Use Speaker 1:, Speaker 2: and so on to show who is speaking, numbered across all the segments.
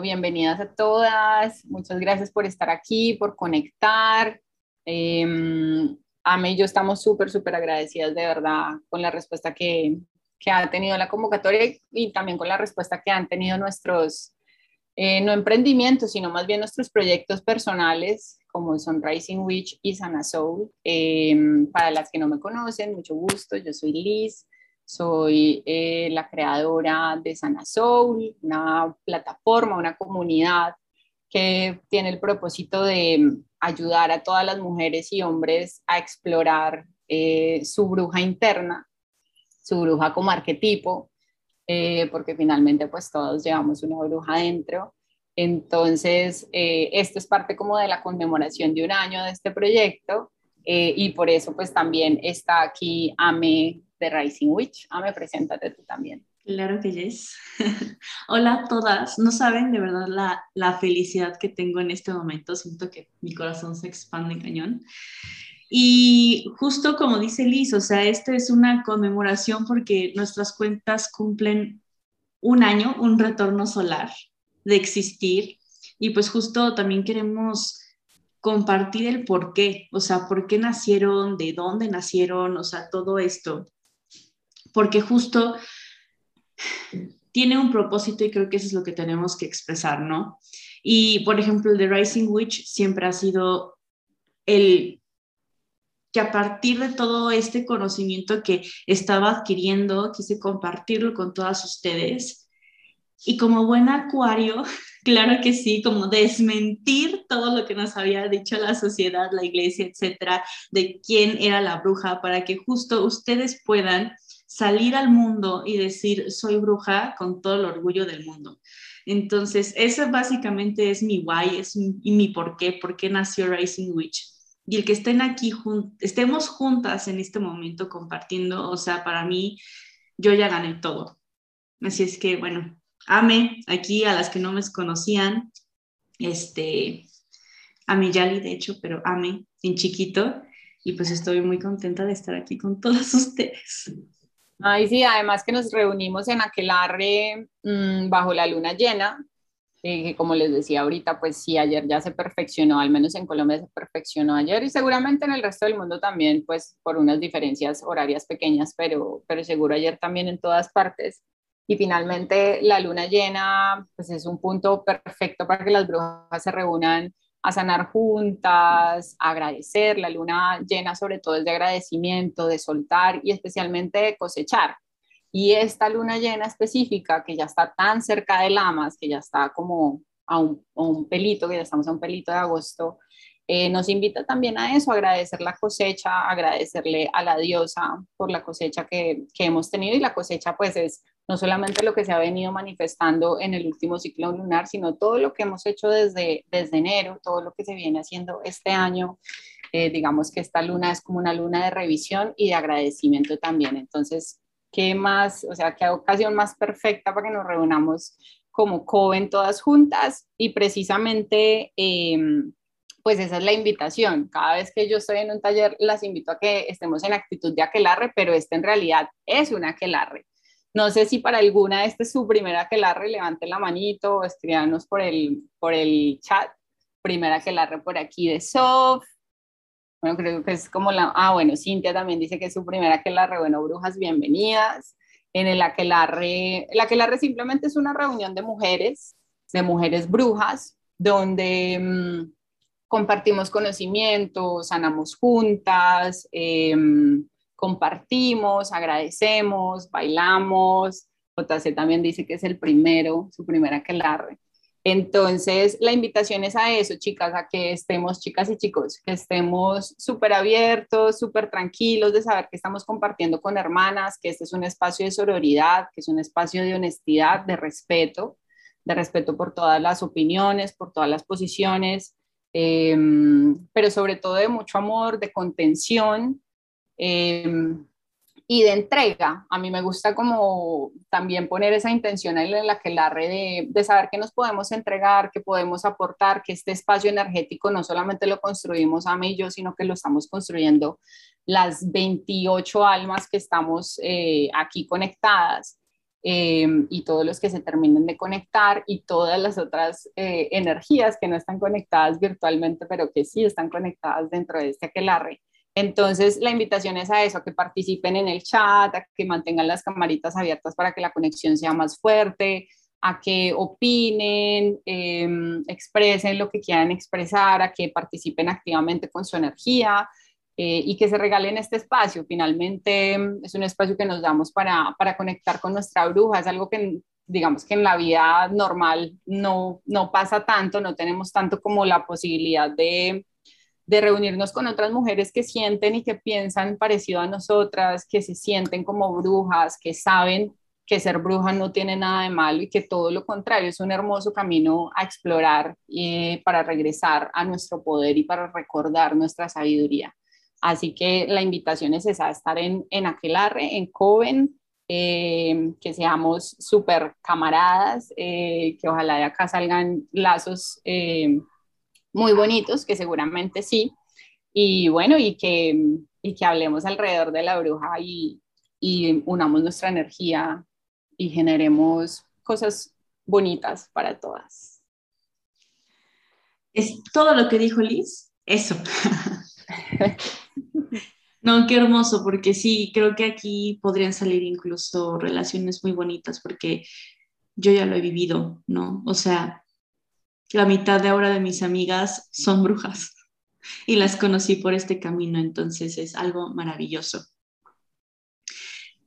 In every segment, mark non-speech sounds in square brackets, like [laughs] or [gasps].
Speaker 1: Bienvenidas a todas. Muchas gracias por estar aquí, por conectar. Eh, Ame y yo estamos súper, súper agradecidas de verdad con la respuesta que, que, ha tenido la convocatoria y también con la respuesta que han tenido nuestros, eh, no emprendimientos, sino más bien nuestros proyectos personales como son Rising Witch y Sana Soul. Eh, para las que no me conocen, mucho gusto, yo soy Liz. Soy eh, la creadora de Sana Soul, una plataforma, una comunidad que tiene el propósito de ayudar a todas las mujeres y hombres a explorar eh, su bruja interna, su bruja como arquetipo, eh, porque finalmente pues todos llevamos una bruja dentro. Entonces, esto es parte como de la conmemoración de un año de este proyecto y por eso pues también está aquí Ame de Rising Witch. Ame, preséntate tú también.
Speaker 2: Claro que yes. [laughs] Hola a todas. No saben de verdad la, la, felicidad que tengo en este momento. Siento que mi corazón se expande cañón. Y justo como dice Liz, o sea, esto es una conmemoración porque nuestras cuentas cumplen un año, un retorno solar de existir. Y pues justo también queremos compartir el por qué, o sea, por qué nacieron, de dónde nacieron, o sea, todo esto porque justo tiene un propósito y creo que eso es lo que tenemos que expresar, ¿no? Y, por ejemplo, el de Rising Witch siempre ha sido el que a partir de todo este conocimiento que estaba adquiriendo, quise compartirlo con todas ustedes. Y como buen acuario, [laughs] claro que sí, como desmentir todo lo que nos había dicho la sociedad, la iglesia, etcétera, de quién era la bruja, para que justo ustedes puedan salir al mundo y decir, soy bruja con todo el orgullo del mundo. Entonces, ese básicamente es mi why, es mi, y mi por qué, por qué nació Rising Witch. Y el que estén aquí, estemos juntas en este momento compartiendo, o sea, para mí, yo ya gané todo. Así es que, bueno, ame aquí a las que no me conocían, este, a mi Yali, de hecho, pero ame en chiquito. Y pues estoy muy contenta de estar aquí con todos [laughs] ustedes.
Speaker 1: Ay, sí, además que nos reunimos en aquel arre mm, bajo la luna llena, eh, que como les decía ahorita, pues sí, ayer ya se perfeccionó, al menos en Colombia se perfeccionó ayer y seguramente en el resto del mundo también, pues por unas diferencias horarias pequeñas, pero, pero seguro ayer también en todas partes. Y finalmente la luna llena, pues es un punto perfecto para que las brujas se reúnan a sanar juntas, agradecer. La luna llena sobre todo es de agradecimiento, de soltar y especialmente de cosechar. Y esta luna llena específica, que ya está tan cerca de Lamas, que ya está como a un, pelito, que ya estamos a un pelito de agosto, eh, nos invita también a eso, agradecer la cosecha, agradecerle a la diosa por la cosecha que, que hemos tenido y la cosecha pues es no solamente lo que se ha venido manifestando en el último ciclo lunar, sino todo lo que hemos hecho desde, desde enero, todo lo que se viene haciendo este año. Eh, digamos que esta luna es como una luna de revisión y de agradecimiento también. Entonces, ¿qué más, o sea, qué ocasión más perfecta para que nos reunamos como Coven todas juntas? Y precisamente, em, pues esa es la invitación. Cada vez que yo estoy en un taller, las invito a que estemos en actitud de aquelarre, pero este en realidad es un aquelarre no sé si para alguna esta es su primera que la levante la manito o por el, por el chat. Primera que la por aquí de Sof. Bueno, creo que es como la... Ah, bueno, Cintia también dice que es su primera que la Bueno, brujas, bienvenidas. En el aquelarre, el aquelarre simplemente es una reunión de mujeres, de mujeres brujas, donde mm, compartimos conocimientos, sanamos juntas, eh, compartimos, agradecemos, bailamos. JC también dice que es el primero, su primera aquelarre. Entonces, la invitación es a eso, chicas, a que estemos, chicas y chicos, que estemos súper abiertos, súper tranquilos de saber que estamos compartiendo con hermanas, que este es un espacio de sororidad, que es un espacio de honestidad, de respeto, de respeto por todas las opiniones, por todas las posiciones, em, pero sobre todo de mucho amor, de contención, Em, y de entrega. A mí me gusta como también poner esa intención en la que la red de, de, saber que nos podemos entregar, que podemos aportar, que este espacio energético no solamente lo construimos a mí y yo, sino que lo estamos construyendo las 28 almas que estamos eh, aquí conectadas. Em, y todos los que se terminen de conectar y todas las otras eh, energías que no están conectadas virtualmente, pero que sí están conectadas dentro de este aquelarre. Entonces, la invitación es a eso, a que participen en el chat, a que mantengan las camaritas abiertas para que la conexión sea más fuerte, a que opinen, em, expresen lo que quieran expresar, a que participen activamente con su energía. Eh, y que se regalen este espacio. Finalmente es un espacio que nos damos para, para conectar con nuestra bruja, es algo que digamos que en la vida normal no, no pasa tanto, no tenemos tanto como la posibilidad de, de reunirnos con otras mujeres que sienten y que piensan parecido a nosotras, que se sienten como brujas, que saben que ser bruja no tiene nada de malo y que todo lo contrario es un hermoso camino a explorar eh, para regresar a nuestro poder y para recordar nuestra sabiduría. Así que la invitación es esa, estar en, en Aquelarre, en Coven, eh, que seamos súper camaradas, eh, que ojalá de acá salgan lazos eh, muy bonitos, que seguramente sí, y bueno, y que, y que hablemos alrededor de la bruja y, y unamos nuestra energía y generemos cosas bonitas para todas.
Speaker 2: Es todo lo que dijo Liz, eso. [laughs] No, qué hermoso, porque sí, creo que aquí podrían salir incluso relaciones muy bonitas, porque yo ya lo he vivido, ¿no? O sea, la mitad de ahora de mis amigas son brujas y las conocí por este camino, entonces es algo maravilloso.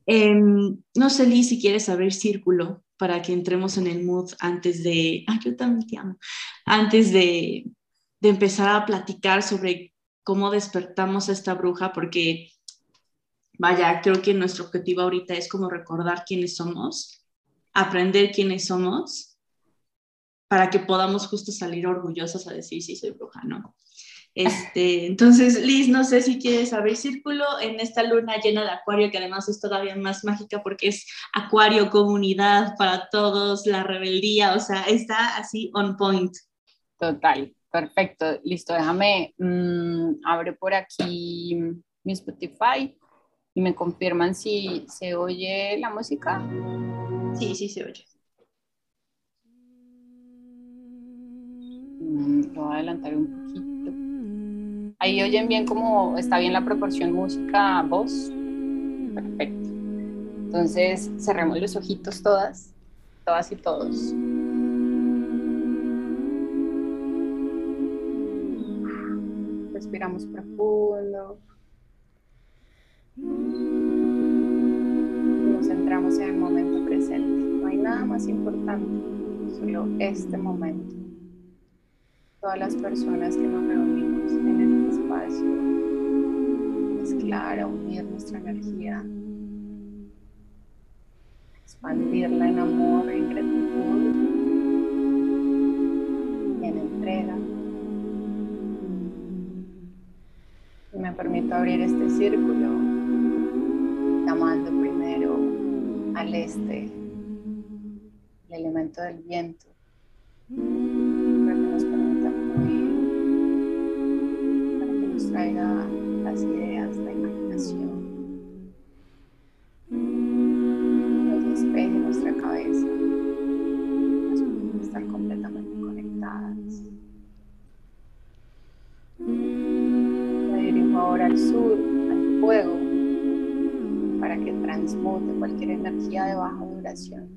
Speaker 2: Em, no sé, Liz, si quieres abrir círculo para que entremos en el mood antes de, ah, yo también te amo, antes de, de empezar a platicar sobre cómo despertamos a esta bruja, porque, vaya, creo que nuestro objetivo ahorita es como recordar quiénes somos, aprender quiénes somos, para que podamos justo salir orgullosos a decir, sí, soy bruja, ¿no? Este, [laughs] entonces, Liz, no sé si quieres abrir círculo en esta luna llena de acuario, que además es todavía más mágica porque es acuario, comunidad para todos, la rebeldía, o sea, está así on point.
Speaker 1: Total. Perfecto, listo, déjame, mm, abre por aquí mi Spotify y me confirman si se oye la música.
Speaker 2: Sí, sí se oye.
Speaker 1: Mm, voy a adelantar un poquito. Ahí oyen bien cómo está bien la proporción música-voz. Perfecto. Entonces cerremos los ojitos todas, todas y todos. respiramos profundo. Nos centramos en el momento presente. No hay nada más importante, solo este momento. Todas las personas que nos reunimos en este espacio, mezclar, unir nuestra energía, expandirla en amor, en gratitud y en entrega. me permito abrir este círculo llamando primero al este, el elemento del viento, traiga las ideas, la imaginación, nos despeje nuestra cabeza, nos permite estar completamente conectadas. ahora al sur, al fuego, para que transmute cualquier energía de baja duración,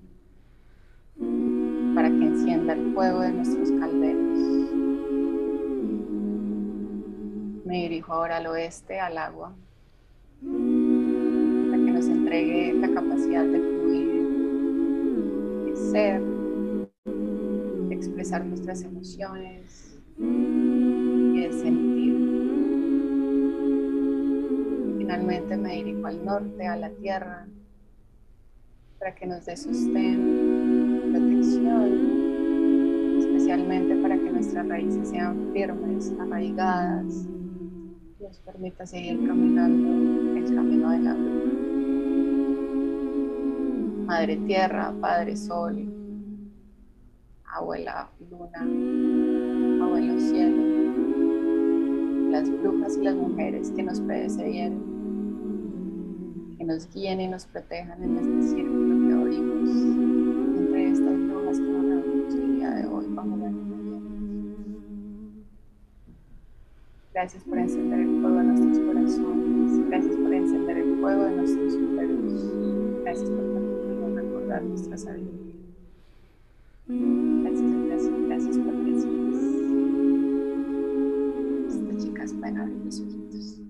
Speaker 1: para que encienda el fuego de nuestros calderos. Me dirijo ahora al oeste, al agua, para que nos entregue la capacidad de fluir, de ser, de expresar nuestras emociones y de sentir. Finalmente me dirijo al norte, a la tierra, para que nos dé sostén, protección, especialmente para que nuestras raíces sean firmes, arraigadas, nos permita seguir caminando el camino de adelante. Madre Tierra, Padre Sol, Abuela Luna, Abuelo Cielo, las brujas y las mujeres que nos predecedieron, que nos guíen y nos protejan en este círculo que abrimos entre estas brujas que nos reunimos el día de hoy bajo Gracias por encender el fuego de nuestros corazones. Gracias por encender el fuego de nuestros úteros. Gracias por permitirnos recordar nuestra sabiduría. Gracias, gracias, gracias así es. Estas chicas pueden abrir los ojitos.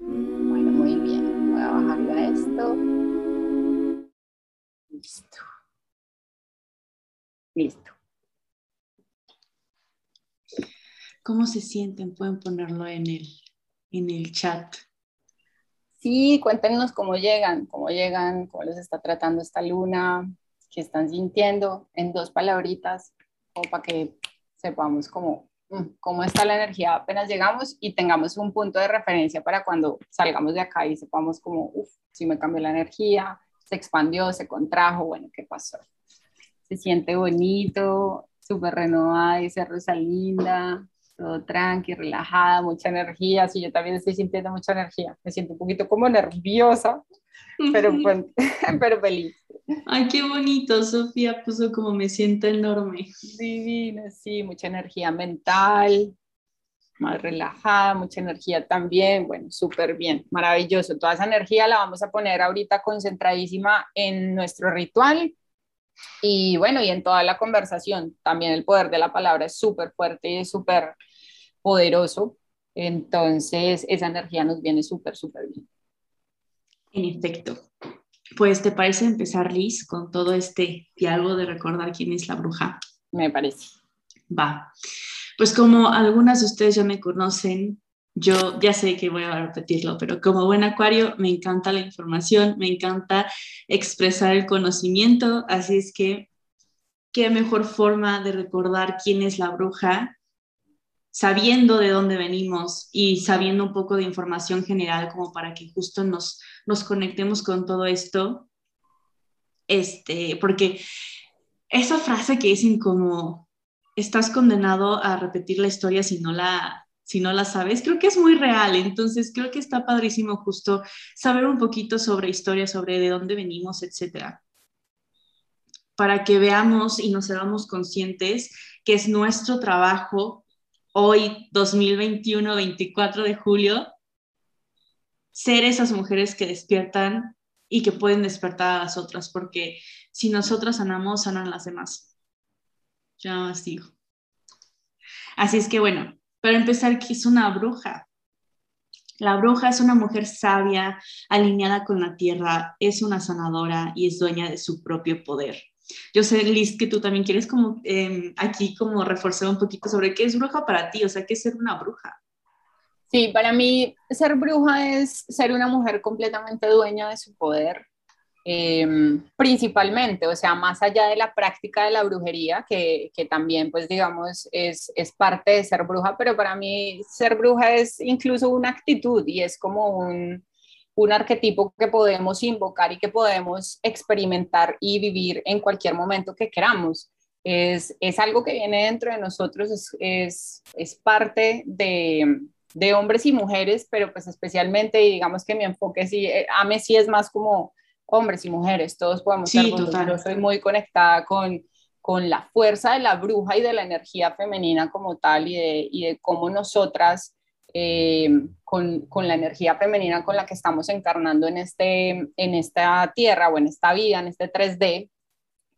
Speaker 1: Bueno, muy bien. Voy a bajarle a esto. Listo. Listo.
Speaker 2: ¿Cómo se sienten? Pueden ponerlo en el, en el chat.
Speaker 1: Sí, cuéntenos cómo llegan, cómo llegan, cómo les está tratando esta luna, qué están sintiendo en dos palabritas, como para que sepamos cómo, mm, cómo está la energía apenas llegamos y tengamos un punto de referencia para cuando salgamos de acá y sepamos como, uff, si me cambió la energía, se expandió, se contrajo, bueno, ¿qué pasó? Se siente bonito, súper renovada, dice Rosalinda, todo tranqui, relajada, mucha energía. Sí, yo también estoy sintiendo mucha energía. Me siento un poquito como nerviosa, pero, pues, [laughs] pero feliz.
Speaker 2: Ay, qué bonito. Sofía puso como me siento enorme.
Speaker 1: Divina, sí, mucha energía mental, más relajada, mucha energía también. Bueno, súper bien, maravilloso. Toda esa energía la vamos a poner ahorita concentradísima en nuestro ritual. Y bueno, y en toda la conversación, también el poder de la palabra es súper fuerte y es súper poderoso. Entonces, esa energía nos viene súper, súper bien.
Speaker 2: En efecto. Pues, ¿te parece empezar, Liz, con todo este diálogo de recordar quién es la bruja?
Speaker 1: Me parece.
Speaker 2: Va. Pues como algunas de ustedes ya me conocen, yo ya sé que voy a repetirlo, pero como buen acuario me encanta la información, me encanta expresar el conocimiento, así es que qué mejor forma de recordar quién es la bruja sabiendo de dónde venimos y sabiendo un poco de información general como para que justo nos, nos conectemos con todo esto. Este, porque esa frase que dicen como estás condenado a repetir la historia si no la, si no la sabes, creo que es muy real. Entonces creo que está padrísimo justo saber un poquito sobre historia, sobre de dónde venimos, etcétera para que veamos y nos hagamos conscientes que es nuestro trabajo hoy, 2021, 24 de julio, ser esas mujeres que despiertan y que pueden despertar a las otras, porque si nosotras sanamos, sanan las demás. Ya más digo. Así es que bueno, para empezar, ¿qué es una bruja? La bruja es una mujer sabia, alineada con la tierra, es una sanadora y es dueña de su propio poder. Yo sé, Liz, que tú también quieres como em, aquí como reforzar un poquito sobre qué es bruja para ti, o sea, qué es ser una bruja.
Speaker 1: Sí, para mí ser bruja es ser una mujer completamente dueña de su poder, em, principalmente, o sea, más allá de la práctica de la brujería, que, que también, pues, digamos, es, es, parte de ser bruja, pero para mí ser bruja es incluso una actitud y es como un, un arquetipo que podemos invocar y que podemos experimentar y vivir en cualquier momento que queramos. Es, es algo que viene dentro de nosotros, es, es, es parte de, de, hombres y mujeres, pero pues especialmente, digamos que mi enfoque sí, eh, a mí sí es más como hombres y mujeres, todos podemos
Speaker 2: sí, total.
Speaker 1: Yo soy muy conectada con, con la fuerza de la bruja y de la energía femenina como tal y de, y de cómo nosotras eh, con, con, la energía femenina con la que estamos encarnando en, este, en esta tierra o en esta vida, en este 3D,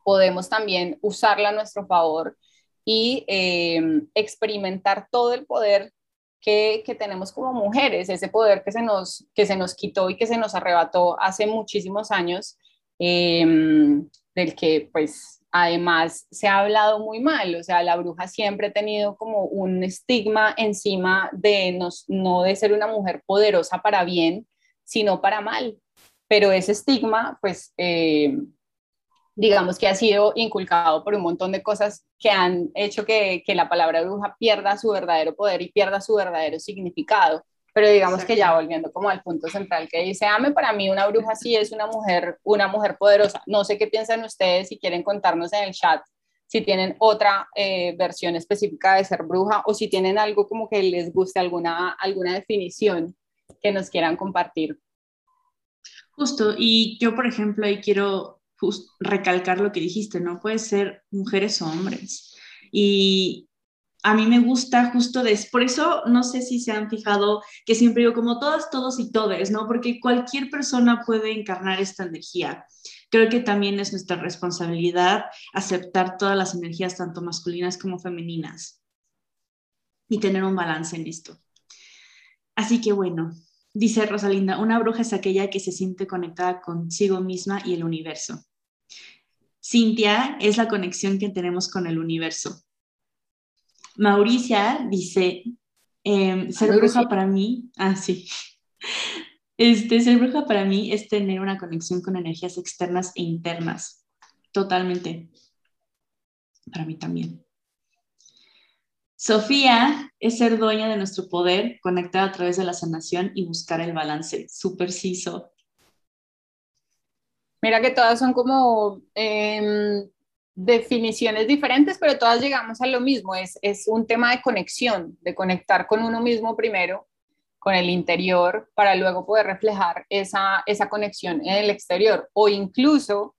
Speaker 1: podemos también usarla a nuestro favor y eh, experimentar todo el poder que, tenemos como mujeres, ese poder que se, nos, que se nos quitó y que se nos arrebató hace muchísimos años, eh, del que pues además se ha hablado muy mal, o sea, la bruja siempre ha tenido como un estigma encima de no, de ser una mujer poderosa para bien, sino para mal. Pero ese estigma, pues, eh, digamos que ha sido inculcado por un montón de cosas que han hecho que, que la palabra bruja pierda su verdadero poder y pierda su verdadero significado pero digamos que ya volviendo como al punto central que dice, ame, para mí una bruja sí es una mujer, una mujer poderosa. No sé qué piensan ustedes, si quieren contarnos en el chat, si tienen otra eh, versión específica de ser bruja o si tienen algo como que les guste, alguna, alguna definición que nos quieran compartir.
Speaker 2: Justo, y yo por ejemplo ahí quiero recalcar lo que dijiste, no puede ser mujeres o hombres. Y a mí me gusta justo de, por eso no sé si se han fijado que siempre digo como todas, todos y todes, ¿no? Porque cualquier persona puede encarnar esta energía. Creo que también es nuestra responsabilidad aceptar todas las energías, tanto masculinas como femeninas, y tener un balance en esto. Así que bueno, dice Rosalinda, una bruja es aquella que se siente conectada consigo misma y el universo. Cintia es la conexión que tenemos con el universo. Mauricia dice, em, ser bruja para mí, ah, sí. Este, ser bruja para mí es tener una conexión con energías externas e internas. Totalmente. Para mí también. Sofía es ser dueña de nuestro poder, conectar a través de la sanación y buscar el balance. Súper ciso.
Speaker 1: Mira que todas son como em, definiciones diferentes, pero todas llegamos a lo mismo. Es, es un tema de conexión, de conectar con uno mismo primero, con el interior, para luego poder reflejar esa, esa conexión en el exterior o incluso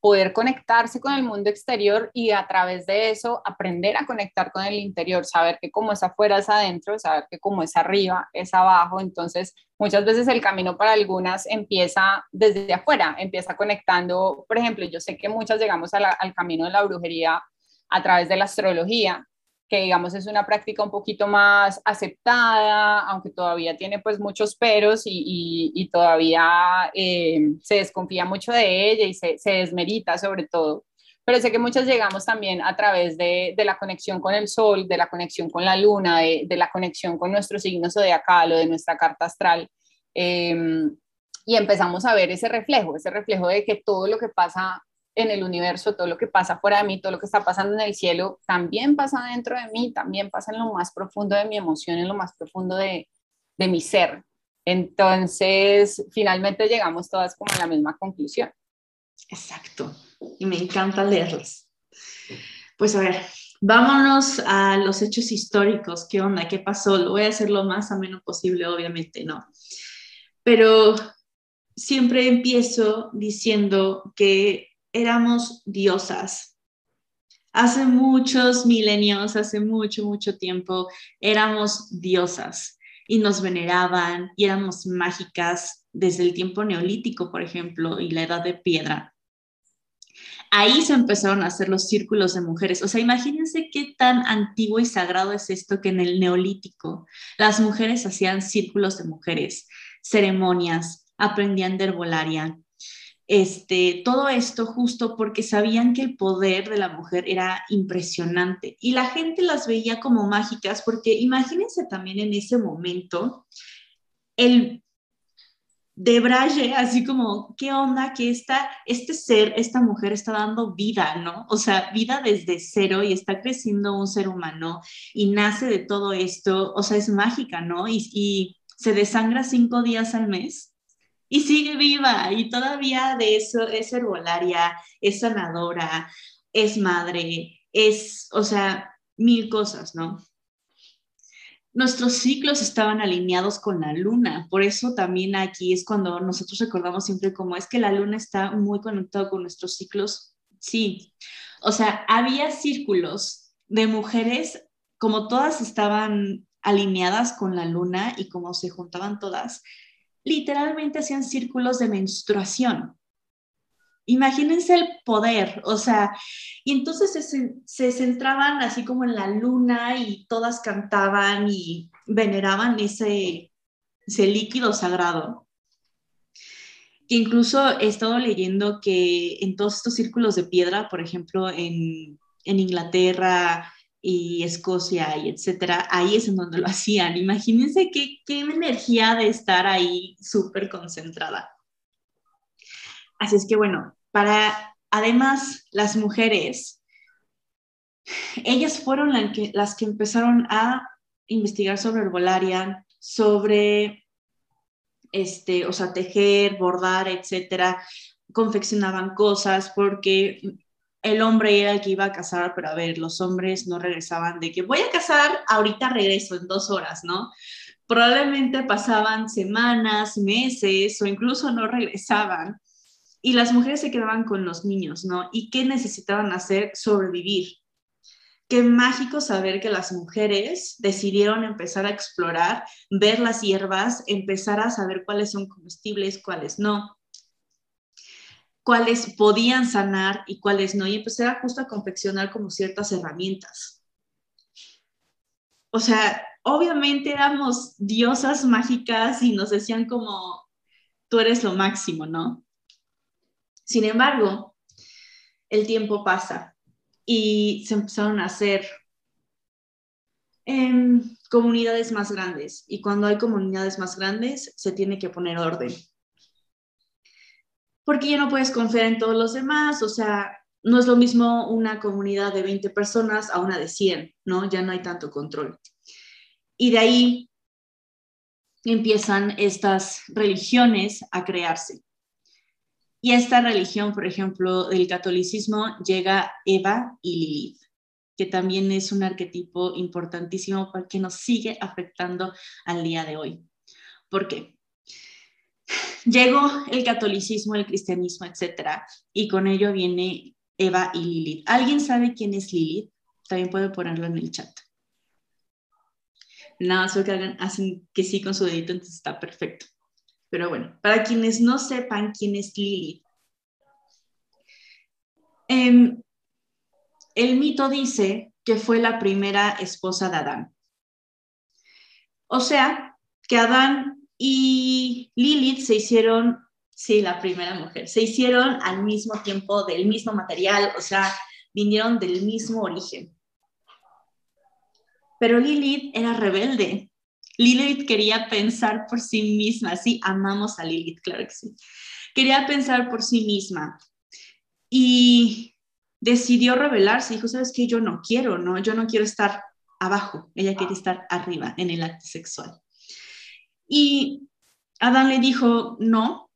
Speaker 1: poder conectarse con el mundo exterior y a través de eso aprender a conectar con el interior, saber que como es afuera es adentro, saber que como es arriba es abajo. Entonces, muchas veces el camino para algunas empieza desde afuera, empieza conectando, por ejemplo, yo sé que muchas llegamos al camino de la brujería a través de la astrología, que digamos es una práctica un poquito más aceptada, aunque todavía tiene pues muchos peros y, todavía eh, se desconfía mucho de ella y se, desmerita sobre todo. Pero sé que muchas llegamos también a través de, la conexión con el sol, de la conexión con la luna, de, la conexión con nuestro signo zodiacal o de nuestra carta astral. Em, y empezamos a ver ese reflejo, ese reflejo de que todo lo que pasa en el universo, todo lo que pasa fuera de mí, todo lo que está pasando en el cielo, también pasa dentro de mí, también pasa en lo más profundo de mi emoción, en lo más profundo de, de mi ser. Entonces, finalmente llegamos todas como a la misma conclusión.
Speaker 2: Exacto. Y me encanta leerlas. Pues a ver, vámonos a los hechos históricos. ¿Qué onda? ¿Qué pasó? Lo voy a hacer lo más ameno posible, obviamente, ¿no? Pero siempre empiezo diciendo que éramos diosas. Hace muchos milenios, hace mucho, mucho tiempo, éramos diosas y nos veneraban y éramos mágicas desde el tiempo neolítico, por ejemplo, y la edad de piedra. Ahí se empezaron a hacer los círculos de mujeres. O sea, imagínense qué tan antiguo y sagrado es esto que en el neolítico las mujeres hacían círculos de mujeres, ceremonias, aprendían de herbolaria, este, todo esto justo porque sabían que el poder de la mujer era impresionante y la gente las veía como mágicas porque imagínense también en ese momento el de Braille, así como, ¿qué onda que esta, este ser, esta mujer está dando vida, ¿no? O sea, vida desde cero y está creciendo un ser humano y nace de todo esto, o sea, es mágica, ¿no? Y, y se desangra cinco días al mes y sigue viva y todavía de eso es herbolaria, es sanadora, es madre, es, o sea, mil cosas, ¿no? Nuestros ciclos estaban alineados con la luna, por eso también aquí es cuando nosotros recordamos siempre como es que la luna está muy conectado con nuestros ciclos. Sí, o sea, había círculos de mujeres, como todas estaban alineadas con la luna y como se juntaban todas, literalmente hacían círculos de menstruación. Imagínense el poder, o sea, y entonces se, centraban así como en la luna y todas cantaban y veneraban ese, ese líquido sagrado. Incluso he estado leyendo que en todos estos círculos de piedra, por ejemplo, en, en Inglaterra, y Escocia y etcétera, ahí es en donde lo [laughs] hacían. Imagínense qué, qué energía de estar ahí súper concentrada. Así es que bueno, para además las mujeres, ellas fueron que, las que empezaron a investigar sobre herbolaria, sobre, este, o sea, tejer, bordar, etcétera, confeccionaban cosas porque el hombre era el que iba a casar, pero a ver, los hombres no regresaban de que voy a casar, ahorita regreso en dos horas, ¿no? Probablemente pasaban semanas, meses o incluso no regresaban y las mujeres se quedaban con los niños, ¿no? ¿Y qué necesitaban hacer? Sobrevivir. qué mágico saber que las mujeres decidieron empezar a explorar, ver las hierbas, empezar a saber cuáles son comestibles, cuáles no, cuáles podían sanar y cuáles no, y empezar a justo a confeccionar como ciertas herramientas. O sea, obviamente éramos diosas mágicas y nos decían como, tú eres lo máximo, ¿no? Sin embargo, el tiempo pasa y se empezaron a hacer en comunidades más grandes. Y cuando hay comunidades más grandes, se tiene que poner orden. Porque ya no puedes confiar en todos los demás, o sea, no es lo mismo una comunidad de 20 personas a una de 100, ¿no? Ya no hay tanto control. Y de ahí empiezan estas religiones a crearse. Y esta religión, por ejemplo, del catolicismo, llega Eva y Lilith, que también es un arquetipo importantísimo porque nos sigue afectando al día de hoy. ¿Por qué? Llegó el catolicismo, el cristianismo, etcétera, y con ello viene Eva y Lilith. ¿Alguien sabe quién es Lilith? También puede ponerlo en el chat. Nada más que hagan, hacen que sí con su dedito, entonces está perfecto. Pero bueno, para quienes no sepan quién es Lilith, em, el mito dice que fue la primera esposa de Adán. O sea, que Adán y Lilith se hicieron, sí, la primera mujer, se hicieron al mismo tiempo del mismo material, o sea, vinieron del mismo origen. Pero Lilith era rebelde. Lilith quería pensar por sí misma, sí, amamos a Lilith, claro que sí. Quería pensar por sí misma. Y decidió rebelarse, dijo, sabes qué, yo no quiero, no, yo no quiero estar abajo, ella quiere estar arriba en el acto sexual. Y Adán le dijo, no,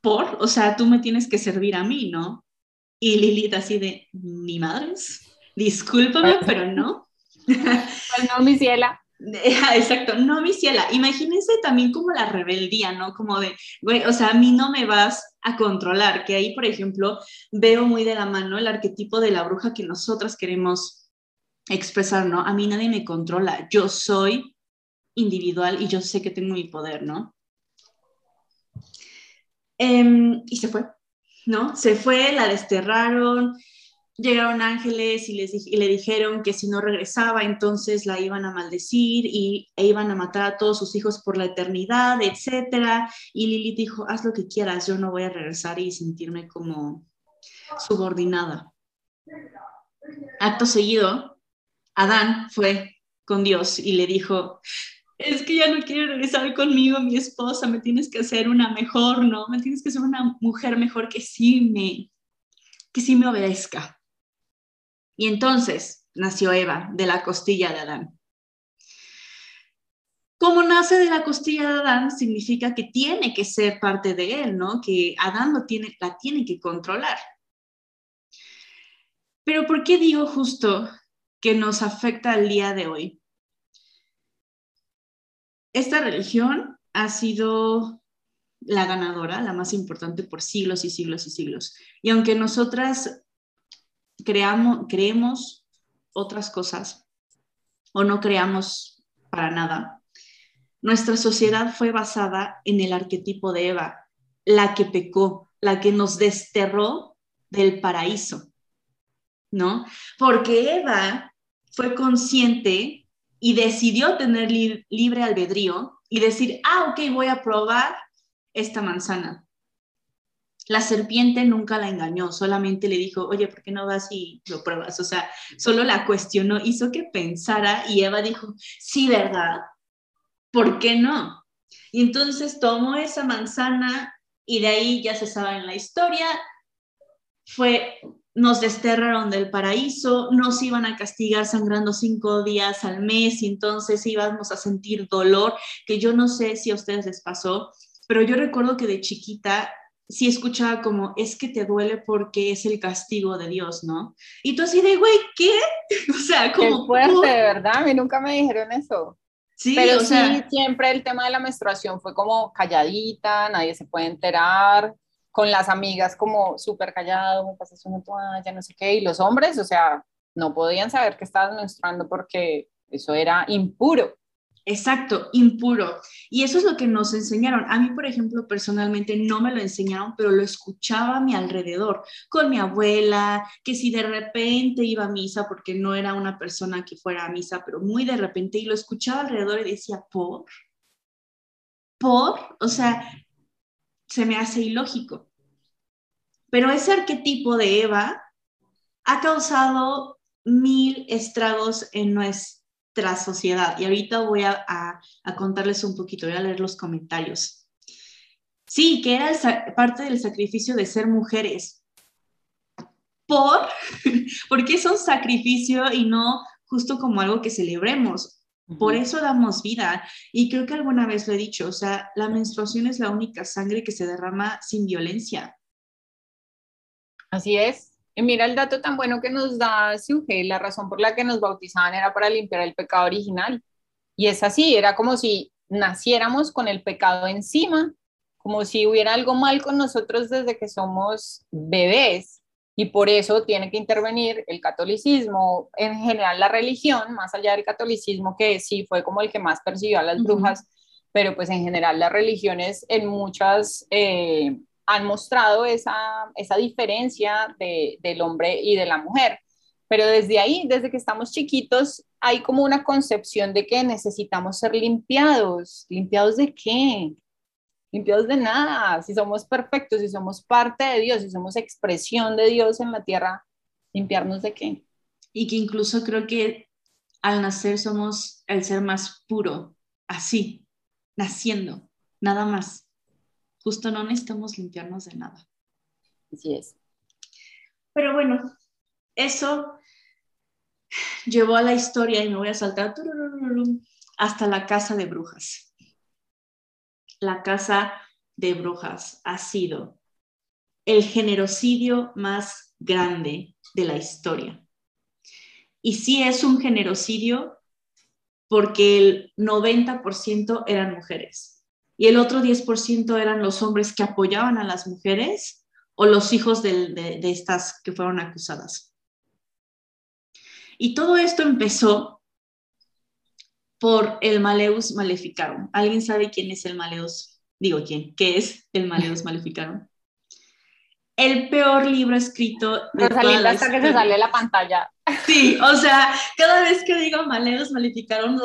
Speaker 2: por, o sea, tú me tienes que servir a mí, ¿no? Y Lilith así de, ni madres, discúlpame, pero no.
Speaker 1: Pues no, mi ciela. [laughs]
Speaker 2: Exacto, no, mi ciela, imagínense también como la rebeldía, ¿no? Como de, güey, o sea, a mí no me vas a controlar, que ahí, por ejemplo, veo muy de la mano el arquetipo de la bruja que nosotras queremos expresar, ¿no? A mí nadie me controla, yo soy individual y yo sé que tengo mi poder, ¿no? Em, y se fue, ¿no? Se fue, la desterraron, llegaron ángeles y, les, y le dijeron que si no regresaba, entonces la iban a maldecir y, e iban a matar a todos sus hijos por la eternidad, etc. Y Lilith dijo, haz lo que quieras, yo no voy a regresar y sentirme como subordinada. Acto seguido, Adán fue con Dios y le dijo, es que ya no quiere regresar conmigo, mi esposa, me tienes que hacer una mejor, ¿no? Me tienes que ser una mujer mejor que sí me, que sí me obedezca. Y entonces nació Eva de la costilla de Adán. Como nace de la costilla de Adán, significa que tiene que ser parte de él, ¿no? Que Adán lo tiene, la tiene que controlar. Pero ¿por qué digo justo que nos afecta al día de hoy? Esta religión ha sido la ganadora, la más importante por siglos y siglos y siglos. Y aunque nosotras creamos, creemos otras cosas o no creamos para nada. Nuestra sociedad fue basada en el arquetipo de Eva, la que pecó, la que nos desterró del paraíso, ¿no? Porque Eva fue consciente y decidió tener libre albedrío y decir, ah, ok, voy a probar esta manzana. La serpiente nunca la engañó, solamente le dijo, oye, ¿por qué no vas y lo pruebas? O sea, solo la cuestionó, hizo que pensara y Eva dijo, sí, ¿verdad? ¿Por qué no? Y entonces tomó esa manzana y de ahí ya se sabe en la historia, fue, nos desterraron del paraíso, nos iban a castigar sangrando cinco días al mes y entonces íbamos a sentir dolor, que yo no sé si a ustedes les pasó, pero yo recuerdo que de chiquita sí escuchaba como, es que te duele porque es el castigo de Dios, ¿no? Y tú así de, güey, ¿qué? [laughs] o sea, como...
Speaker 1: Qué fuerte, de verdad, a mí nunca me dijeron eso. Sí, Pero o sí, siempre el tema de la menstruación fue como calladita, nadie se puede enterar, con las amigas como súper callado, me pasas una toalla, no sé qué, y los hombres, o sea, no podían saber que estabas menstruando porque eso era impuro.
Speaker 2: Exacto, impuro. Y eso es lo que nos enseñaron. A mí, por ejemplo, personalmente no me lo enseñaron, pero lo escuchaba a mi alrededor, con mi abuela, que si de repente iba a misa, porque no era una persona que fuera a misa, pero muy de repente, y lo escuchaba alrededor y decía, ¿por? ¿Por? O sea, se me hace ilógico. Pero ese arquetipo de Eva ha causado mil estragos en nuestra sociedad. Y ahorita voy a, contarles un poquito, voy a leer los comentarios. Sí, que era parte del sacrificio de ser mujeres. ¿Por? [laughs] Porque es un sacrificio y no justo como algo que celebremos. Por eso damos vida. Y creo que alguna vez lo he dicho, o sea, la menstruación es la única sangre que se derrama sin violencia.
Speaker 1: Así es. Y mira el dato tan bueno que nos da Siuge, la razón por la que nos bautizaban era para limpiar el pecado original. Y es así, era como si naciéramos con el pecado encima, como si hubiera algo mal con nosotros desde que somos bebés. Y por eso tiene que intervenir el catolicismo, en general la religión, más allá del catolicismo, que sí fue como el que más persiguió a las brujas, pero pues en general las religiones en muchas eh, han mostrado esa, esa diferencia de, del hombre y de la mujer. Pero desde ahí, desde que estamos chiquitos, hay como una concepción de que necesitamos ser limpiados. ¿Limpiados de qué? Limpiados de nada. Si somos perfectos, si somos parte de Dios, si somos expresión de Dios en la tierra, ¿limpiarnos de qué?
Speaker 2: Y que incluso creo que al nacer somos el ser más puro, así, naciendo, nada más justo no necesitamos limpiarnos de nada.
Speaker 1: Así es.
Speaker 2: Pero bueno, eso llevó a la historia, y me voy a saltar hasta la casa de brujas. La casa de brujas ha sido el generocidio más grande de la historia. Y sí es un generocidio porque el 90% eran mujeres y el otro 10% eran los hombres que apoyaban a las mujeres o los hijos de, estas que fueron acusadas. Y todo esto empezó por el Maleus Maleficarum. ¿Alguien sabe quién es el Maleus? Digo, ¿quién? ¿Qué es el Maleus Maleficarum? [laughs] El peor libro escrito
Speaker 1: de toda la hasta que se sale la pantalla.
Speaker 2: Sí, o sea, cada vez que digo Maleus Maleficarum,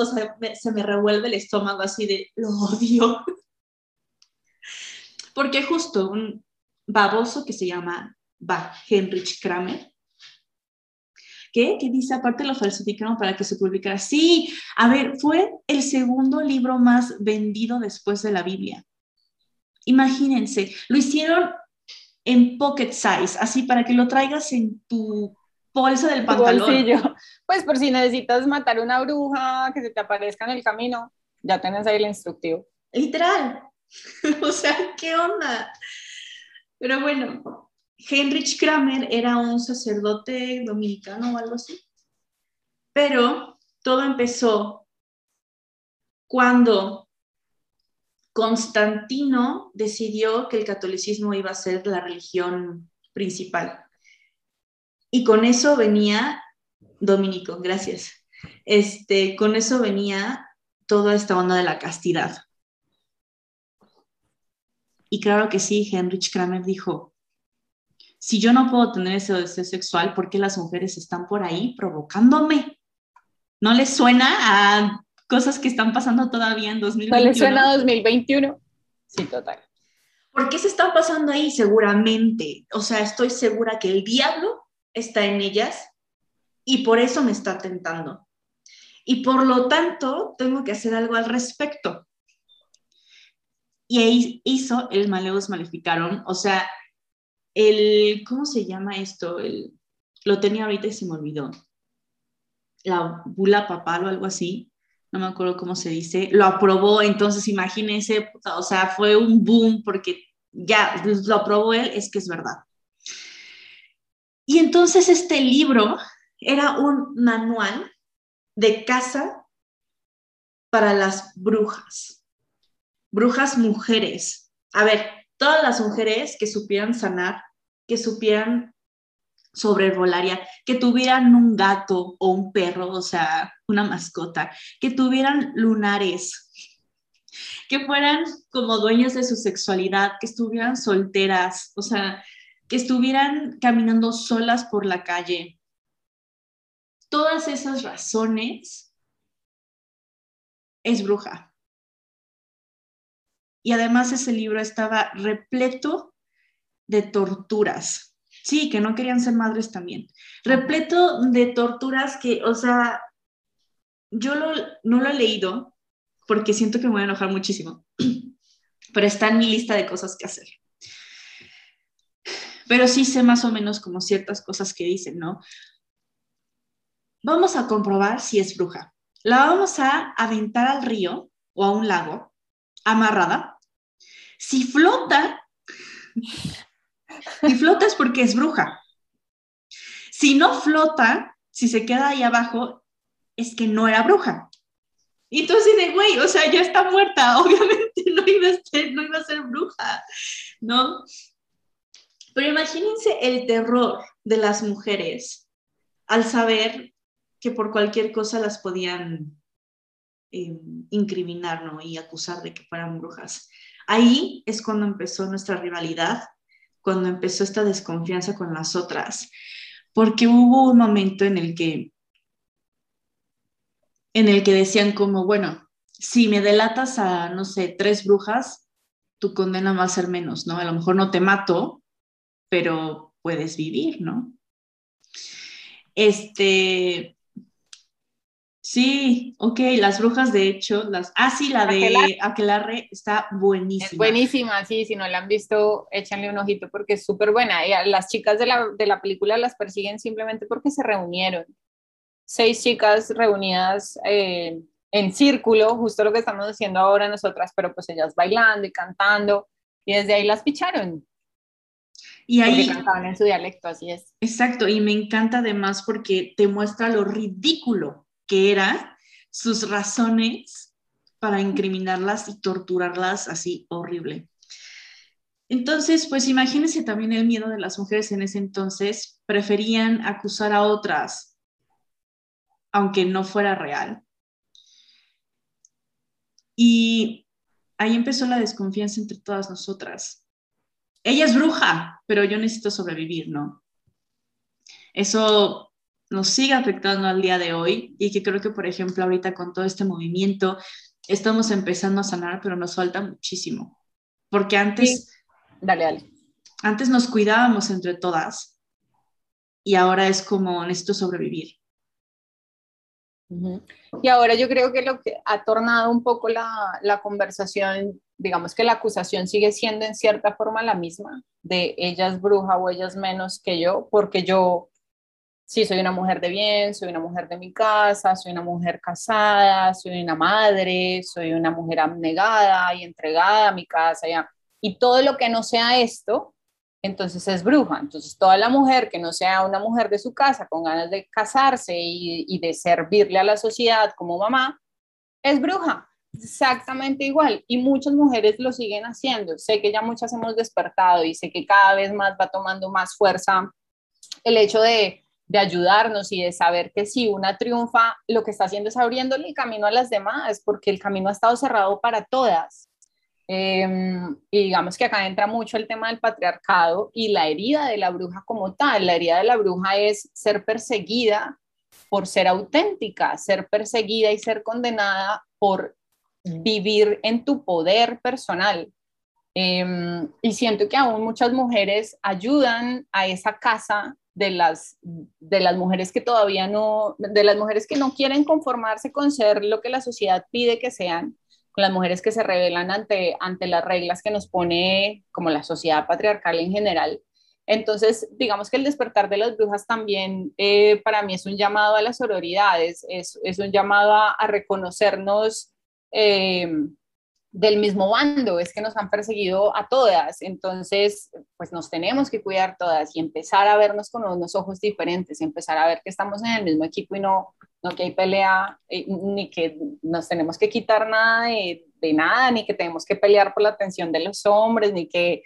Speaker 2: se me revuelve el estómago así de, lo odio [laughs] porque justo un baboso que se llama Heinrich Kramer, ¿qué? Que dice, aparte lo falsificaron para que se publicara. Sí, a ver, fue el segundo libro más vendido después de la Biblia. Imagínense, lo hicieron en pocket size, así para que lo traigas en tu bolsa del pantalón. Bolsillo. [laughs]
Speaker 1: Pues por si necesitas matar una bruja que se te aparezca en el camino, ya tienes ahí el instructivo.
Speaker 2: Literal, [laughs] o sea, ¿qué onda? Pero bueno, Heinrich Kramer era un sacerdote dominicano o algo así. Pero todo empezó cuando Constantino decidió que el catolicismo iba a ser la religión principal. Y con eso venía, Dominico, gracias. Este, con eso venía toda esta onda de la castidad. Y claro que sí, Heinrich Kramer dijo, si yo no puedo tener ese deseo sexual, ¿por qué las mujeres están por ahí provocándome? ¿No les suena a cosas que están pasando todavía en 2021?
Speaker 1: ¿No les suena a 2021? Sí, total.
Speaker 2: ¿Por qué se están pasando ahí? Seguramente. O sea, estoy segura que el diablo está en ellas y por eso me está tentando. Y por lo tanto, tengo que hacer algo al respecto y ahí hizo el Maleus Maleficaron, o sea, el, ¿cómo se llama esto? El, lo tenía ahorita y se me olvidó. La bula papal o algo así, no me acuerdo cómo se dice, lo aprobó, entonces imagínense, o sea, fue un boom porque ya lo aprobó él, es que es verdad. Y entonces este libro era un manual de casa para las brujas brujas mujeres. A ver, todas las mujeres que supieran sanar, que supieran sobre herbolaria, que tuvieran un gato o un perro, o sea, una mascota, que tuvieran lunares, que fueran como dueñas de su sexualidad, que estuvieran solteras, o sea, que estuvieran caminando solas por la calle. Todas esas razones es bruja. Y además ese libro estaba repleto de torturas. Sí, que no querían ser madres también. Repleto de torturas que, o sea, yo no lo he leído porque siento que me voy a enojar muchísimo, [clears throat] pero está en mi lista de cosas que hacer. Pero sí sé más o menos como ciertas cosas que dicen, ¿no? Vamos a comprobar si es bruja. La vamos a aventar al río o a un lago amarrada si flota, si flota es porque es bruja. Si no flota, si se queda ahí abajo, es que no era bruja. Y entonces de, güey, o sea, ya está muerta, [laughs] obviamente no iba, a ser, no iba a ser bruja, ¿no? Pero imagínense el terror de las mujeres al saber que por cualquier cosa las podían eh, incriminar, ¿no? Y acusar de que fueran brujas. Ahí es cuando empezó nuestra rivalidad, cuando empezó esta desconfianza con las otras, porque hubo un momento en el que en el que decían como, bueno, si me delatas a, no sé, tres brujas, tu condena va a ser menos, ¿no? A lo mejor no te mato, pero puedes vivir, ¿no? Este, Sí, ok, las brujas de hecho, las... Ah, sí, la de Aquelarre está buenísima.
Speaker 1: Es buenísima, sí, si no la han visto, échanle un ojito porque es súper buena. Y las chicas de la, de la película las persiguen simplemente porque se reunieron. Seis chicas reunidas eh, en círculo, justo lo que estamos haciendo ahora nosotras, pero pues ellas bailando y cantando, y desde ahí las picharon.
Speaker 2: Y ahí...
Speaker 1: cantaban en su dialecto, así es.
Speaker 2: Exacto, y me encanta además porque te muestra lo ridículo que eran sus razones para incriminarlas y torturarlas así horrible. Entonces, pues imagínense también el miedo de las mujeres en ese entonces, preferían acusar a otras, aunque no fuera real. Y ahí empezó la desconfianza entre todas nosotras. Ella es bruja, pero yo necesito sobrevivir, ¿no? Eso nos sigue afectando al día de hoy y que creo que, por ejemplo, ahorita con todo este movimiento estamos empezando a sanar, pero nos falta muchísimo. Porque antes...
Speaker 1: Dale, dale.
Speaker 2: Antes nos cuidábamos entre todas y ahora es como necesito sobrevivir.
Speaker 1: Y ahora yo creo que lo que ha tornado un poco la, la, conversación, digamos que la acusación sigue siendo en cierta forma la misma, de ella es bruja o ella es menos que yo, porque yo sí, soy una mujer de bien, soy una mujer de mi casa, soy una mujer casada, soy una madre, soy una mujer abnegada y entregada a mi casa, ya. Y todo lo que no sea esto, entonces es bruja. Entonces toda la mujer que no sea una mujer de su casa con ganas de casarse y, y de servirle a la sociedad como mamá, es bruja. Exactamente igual. Y muchas mujeres lo siguen haciendo. Sé que ya muchas hemos despertado y sé que cada vez más va tomando más fuerza el hecho de de ayudarnos y de saber que si una triunfa, lo que está haciendo es abriéndole el camino a las demás, porque el camino ha estado cerrado para todas. Em, y digamos que acá entra mucho el tema del patriarcado y la herida de la bruja como tal. La herida de la bruja es ser perseguida por ser auténtica, ser perseguida y ser condenada por vivir en tu poder personal. Em, y siento que aún muchas mujeres ayudan a esa casa de las, de las mujeres que todavía no, de las mujeres que no quieren conformarse con ser lo que la sociedad pide que sean, con las mujeres que se rebelan ante, ante las reglas que nos pone como la sociedad patriarcal en general. Entonces, digamos que el despertar de las brujas también eh, para mí es un llamado a las sororidades, es, es un llamado a, reconocernos eh, del mismo bando, es que nos han perseguido a todas, entonces pues nos tenemos que cuidar todas y empezar a vernos con unos ojos diferentes, empezar a ver que estamos en el mismo equipo y no, no que hay pelea, eh, ni que nos tenemos que quitar nada de, de, nada, ni que tenemos que pelear por la atención de los hombres, ni que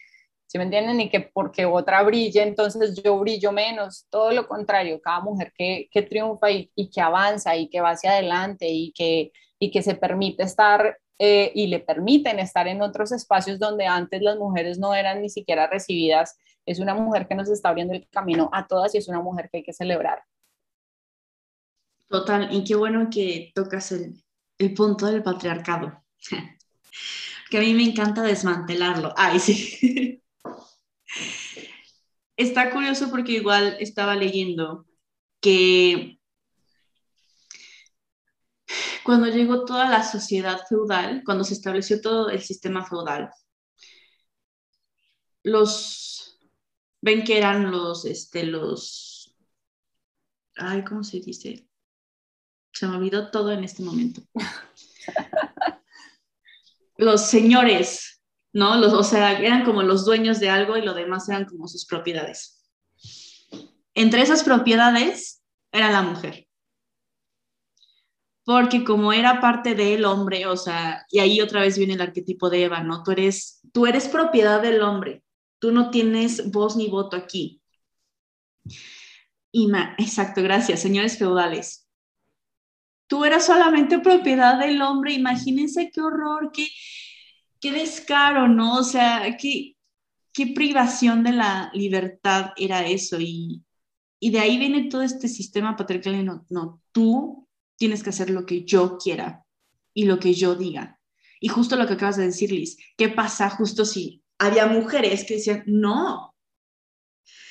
Speaker 1: ¿sí me entienden? Y que porque otra brille, entonces yo brillo menos, todo lo contrario, cada mujer que, que triunfa y, y, que avanza y que va hacia adelante y que, y que se permite estar eh, y le permiten estar en otros espacios donde antes las mujeres no eran ni siquiera recibidas, es una mujer que nos está abriendo el camino a todas y es una mujer que hay que celebrar.
Speaker 2: Total, y qué bueno que tocas el, el punto del patriarcado, [laughs] que a mí me encanta desmantelarlo. Ay, sí. [laughs] Está curioso porque igual estaba leyendo que cuando llegó toda la sociedad feudal, cuando se estableció todo el sistema feudal, los, ven que eran los, este, los, ay, ¿cómo se dice? Se me olvidó todo en este momento. [laughs] los señores ¿no? Los, o sea, eran como los dueños de algo y lo demás eran como sus propiedades. Entre esas propiedades era la mujer. Porque como era parte del hombre, o sea, y ahí otra vez viene el arquetipo de Eva, ¿no? Tú eres, tú eres propiedad del hombre, tú no tienes voz ni voto aquí. Y exacto, gracias, señores feudales. Tú eras solamente propiedad del hombre, imagínense qué horror, qué, qué descaro, ¿no? O sea, qué, qué privación de la libertad era eso. Y, y de ahí viene todo este sistema patriarcal. No, no, tú tienes que hacer lo que yo quiera y lo que yo diga. Y justo lo que acabas de decir, Liz, ¿qué pasa justo si había mujeres que decían, no?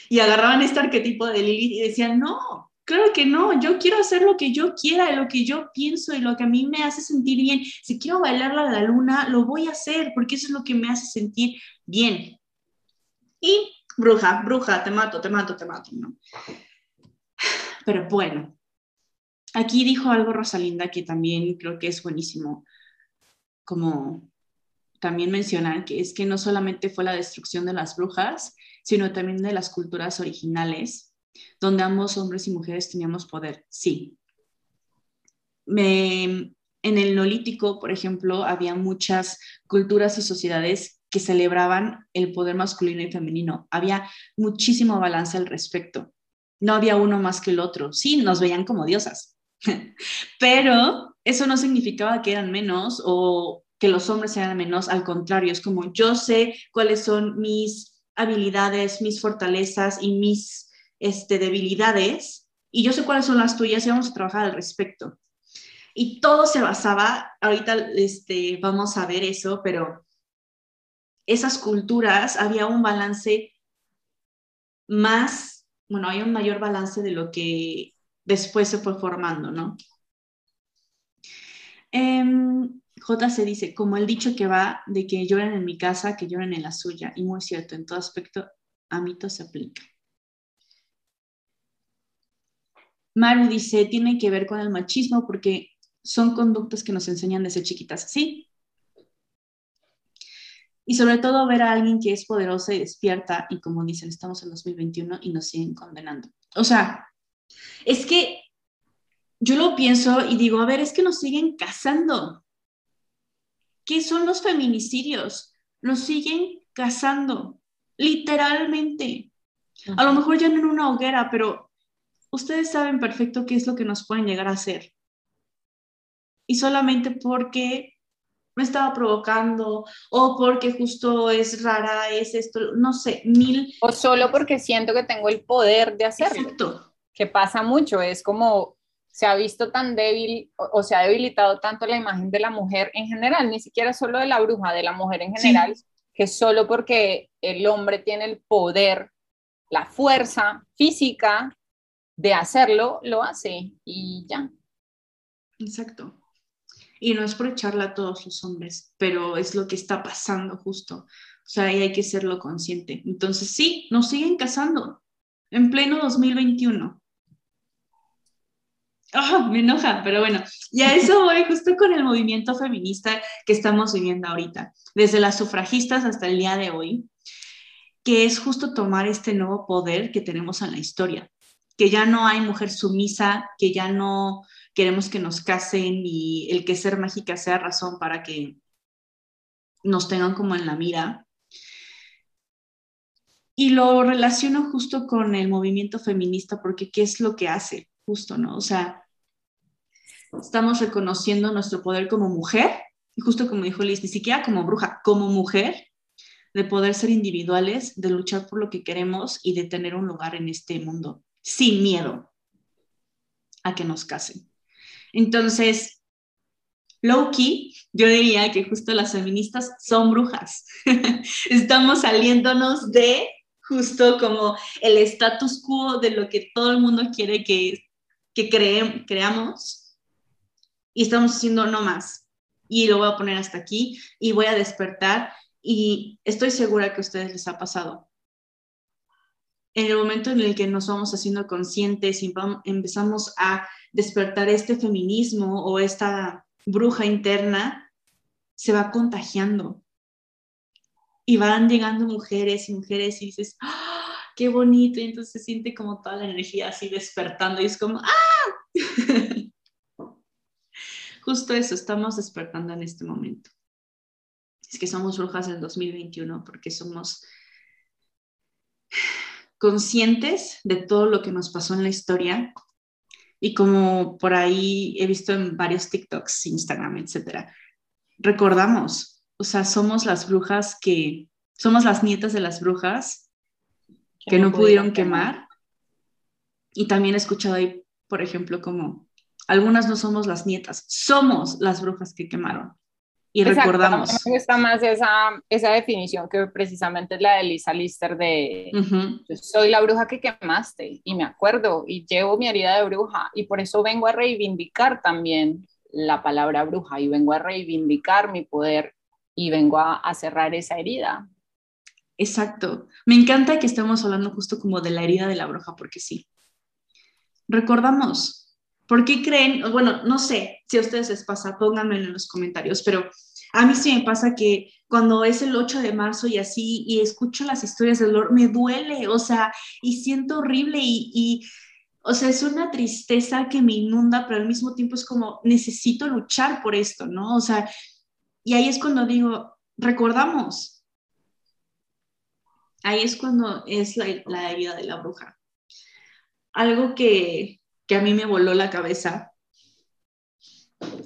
Speaker 2: Y agarraban este arquetipo de Lili y decían, no, Claro que no, yo quiero hacer lo que yo quiera, lo que yo pienso y lo que a mí me hace sentir bien. Si quiero bailar a la luna, lo voy a hacer porque eso es lo que me hace sentir bien. Y bruja, bruja, te mato, te mato, te mato, ¿no? Pero bueno, aquí dijo algo Rosalinda que también creo que es buenísimo, como también mencionar que es que no solamente fue la destrucción de las brujas, sino también de las culturas originales donde ambos hombres y mujeres teníamos poder, sí. en el neolítico, por ejemplo, había muchas culturas y sociedades que celebraban el poder masculino y femenino. Había muchísimo balance al respecto. No había uno más que el otro. Sí, nos veían como diosas, [laughs] pero eso no significaba que eran menos o que los hombres eran menos. Al contrario, es como yo sé cuáles son mis habilidades, mis fortalezas y mis este, debilidades y yo sé cuáles son las tuyas y vamos a trabajar al respecto. Y todo se basaba, ahorita este, vamos a ver eso, pero esas culturas había un balance más, bueno, hay un mayor balance de lo que después se fue formando, ¿no? Eh, J se dice, como el dicho que va de que lloran en mi casa, que lloran en la suya, y muy cierto, en todo aspecto, a mito se aplica. Maru dice, tiene que ver con el machismo porque son conductas que nos enseñan desde chiquitas, ¿sí? Y sobre todo ver a alguien que es poderosa y despierta y como dicen, estamos en 2021 y nos siguen condenando. O sea, es que yo lo pienso y digo, a ver, es que nos siguen casando. ¿Qué son los feminicidios? Nos siguen casando, literalmente. A lo mejor ya no en una hoguera, pero ustedes saben perfecto qué es lo que nos pueden llegar a hacer. Y solamente porque me estaba provocando o porque justo es rara, es esto, no sé, mil.
Speaker 1: O solo porque siento que tengo el poder de hacerlo. Exacto. Que pasa mucho, es como se ha visto tan débil o, se ha debilitado tanto la imagen de la mujer en general, ni siquiera solo de la bruja, de la mujer en general, que solo porque el hombre tiene el poder, la fuerza física de hacerlo, lo hace y ya.
Speaker 2: Exacto. Y no es por echarla a todos los hombres, pero es lo que está pasando justo. O sea, ahí hay que serlo consciente. Entonces, sí, nos siguen casando en pleno 2021. Ah, me enoja, pero bueno, y a eso voy justo con el movimiento feminista que estamos viviendo ahorita, desde las sufragistas hasta el día de hoy, que es justo tomar este nuevo poder que tenemos en la historia que ya no hay mujer sumisa, que ya no queremos que nos casen y el que ser mágica sea razón para que nos tengan como en la mira. y lo relaciono justo con el movimiento feminista porque ¿qué es lo que hace? Justo, ¿no? O sea, estamos reconociendo nuestro poder como mujer, y justo como dijo Liz, ni siquiera como bruja, como mujer, de poder ser individuales, de luchar por lo que queremos y de tener un lugar en este mundo, sin miedo a que nos casen. Entonces, low-key, yo diría que justo las feministas son brujas. [laughs] Estamos saliéndonos de justo como el status quo de lo que todo el mundo quiere que, que creamos y estamos haciendo no más. Y lo voy a poner hasta aquí y voy a despertar y estoy segura que a ustedes les ha pasado. En el momento en el que nos vamos haciendo conscientes y empezamos a despertar este feminismo o esta bruja interna, se va contagiando. Y van llegando mujeres y mujeres y dices, ¡Ah, qué bonito. Y entonces se siente como toda la energía así despertando y es como, ¡ah! [laughs] Justo eso, estamos despertando en este momento. Es que somos brujas del 2021 porque somos conscientes de todo lo que nos pasó en la historia y como por ahí he visto en varios TikToks, Instagram, etcétera, recordamos, o sea, somos las brujas que, somos las nietas de las brujas que, no, pudieron quemar. Y también he escuchado ahí, por ejemplo, como algunas no somos las nietas, somos las brujas que quemaron. Y recordamos.
Speaker 1: Me gusta más esa, esa definición que precisamente es la de Lisa Lister de soy la bruja que quemaste y me acuerdo y llevo mi herida de bruja y por eso vengo a reivindicar también la palabra bruja y vengo a reivindicar mi poder y vengo a, a cerrar esa herida.
Speaker 2: Exacto. Me encanta que estemos hablando justo como de la herida de la bruja porque sí. Recordamos, ¿Por qué creen? Bueno, no sé si a ustedes les pasa, pónganmelo en los comentarios, pero a mí sí me pasa que cuando es el 8 de marzo y así, y escucho las historias del dolor, me duele, o sea, y siento horrible y, y, o sea, es una tristeza que me inunda, pero al mismo tiempo es como, necesito luchar por esto, ¿no? O sea, y ahí es cuando digo, recordamos. Ahí es cuando es la, la herida de la bruja. Algo que, que a mí me voló la cabeza,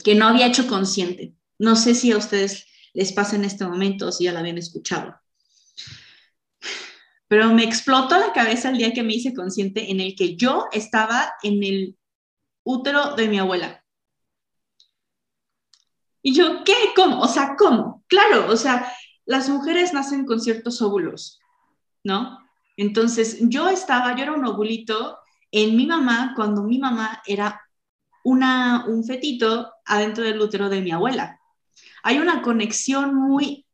Speaker 2: que no había hecho consciente. No sé si a ustedes les pasa en este momento o si ya la habían escuchado. Pero me explotó la cabeza el día que me hice consciente en el que yo estaba en el útero de mi abuela. Y yo, ¿qué? ¿Cómo? O sea, ¿cómo? Claro, o sea, las mujeres nacen con ciertos óvulos, ¿no? Entonces, yo estaba, yo era un ovulito en mi mamá cuando mi mamá era una, un fetito adentro del útero de mi abuela. Hay una conexión muy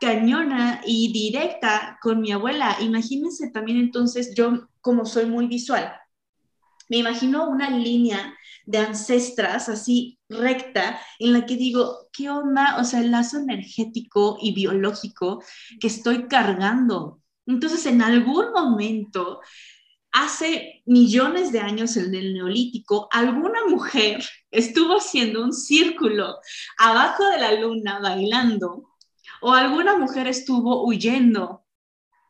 Speaker 2: cañona y directa con mi abuela. Imagínense también entonces, yo como soy muy visual, me imagino una línea de ancestras así recta en la que digo, ¿qué onda? O sea, el lazo energético y biológico que estoy cargando. Entonces, en algún momento hace millones de años en el neolítico, alguna mujer estuvo haciendo un círculo abajo de la luna bailando, o alguna mujer estuvo huyendo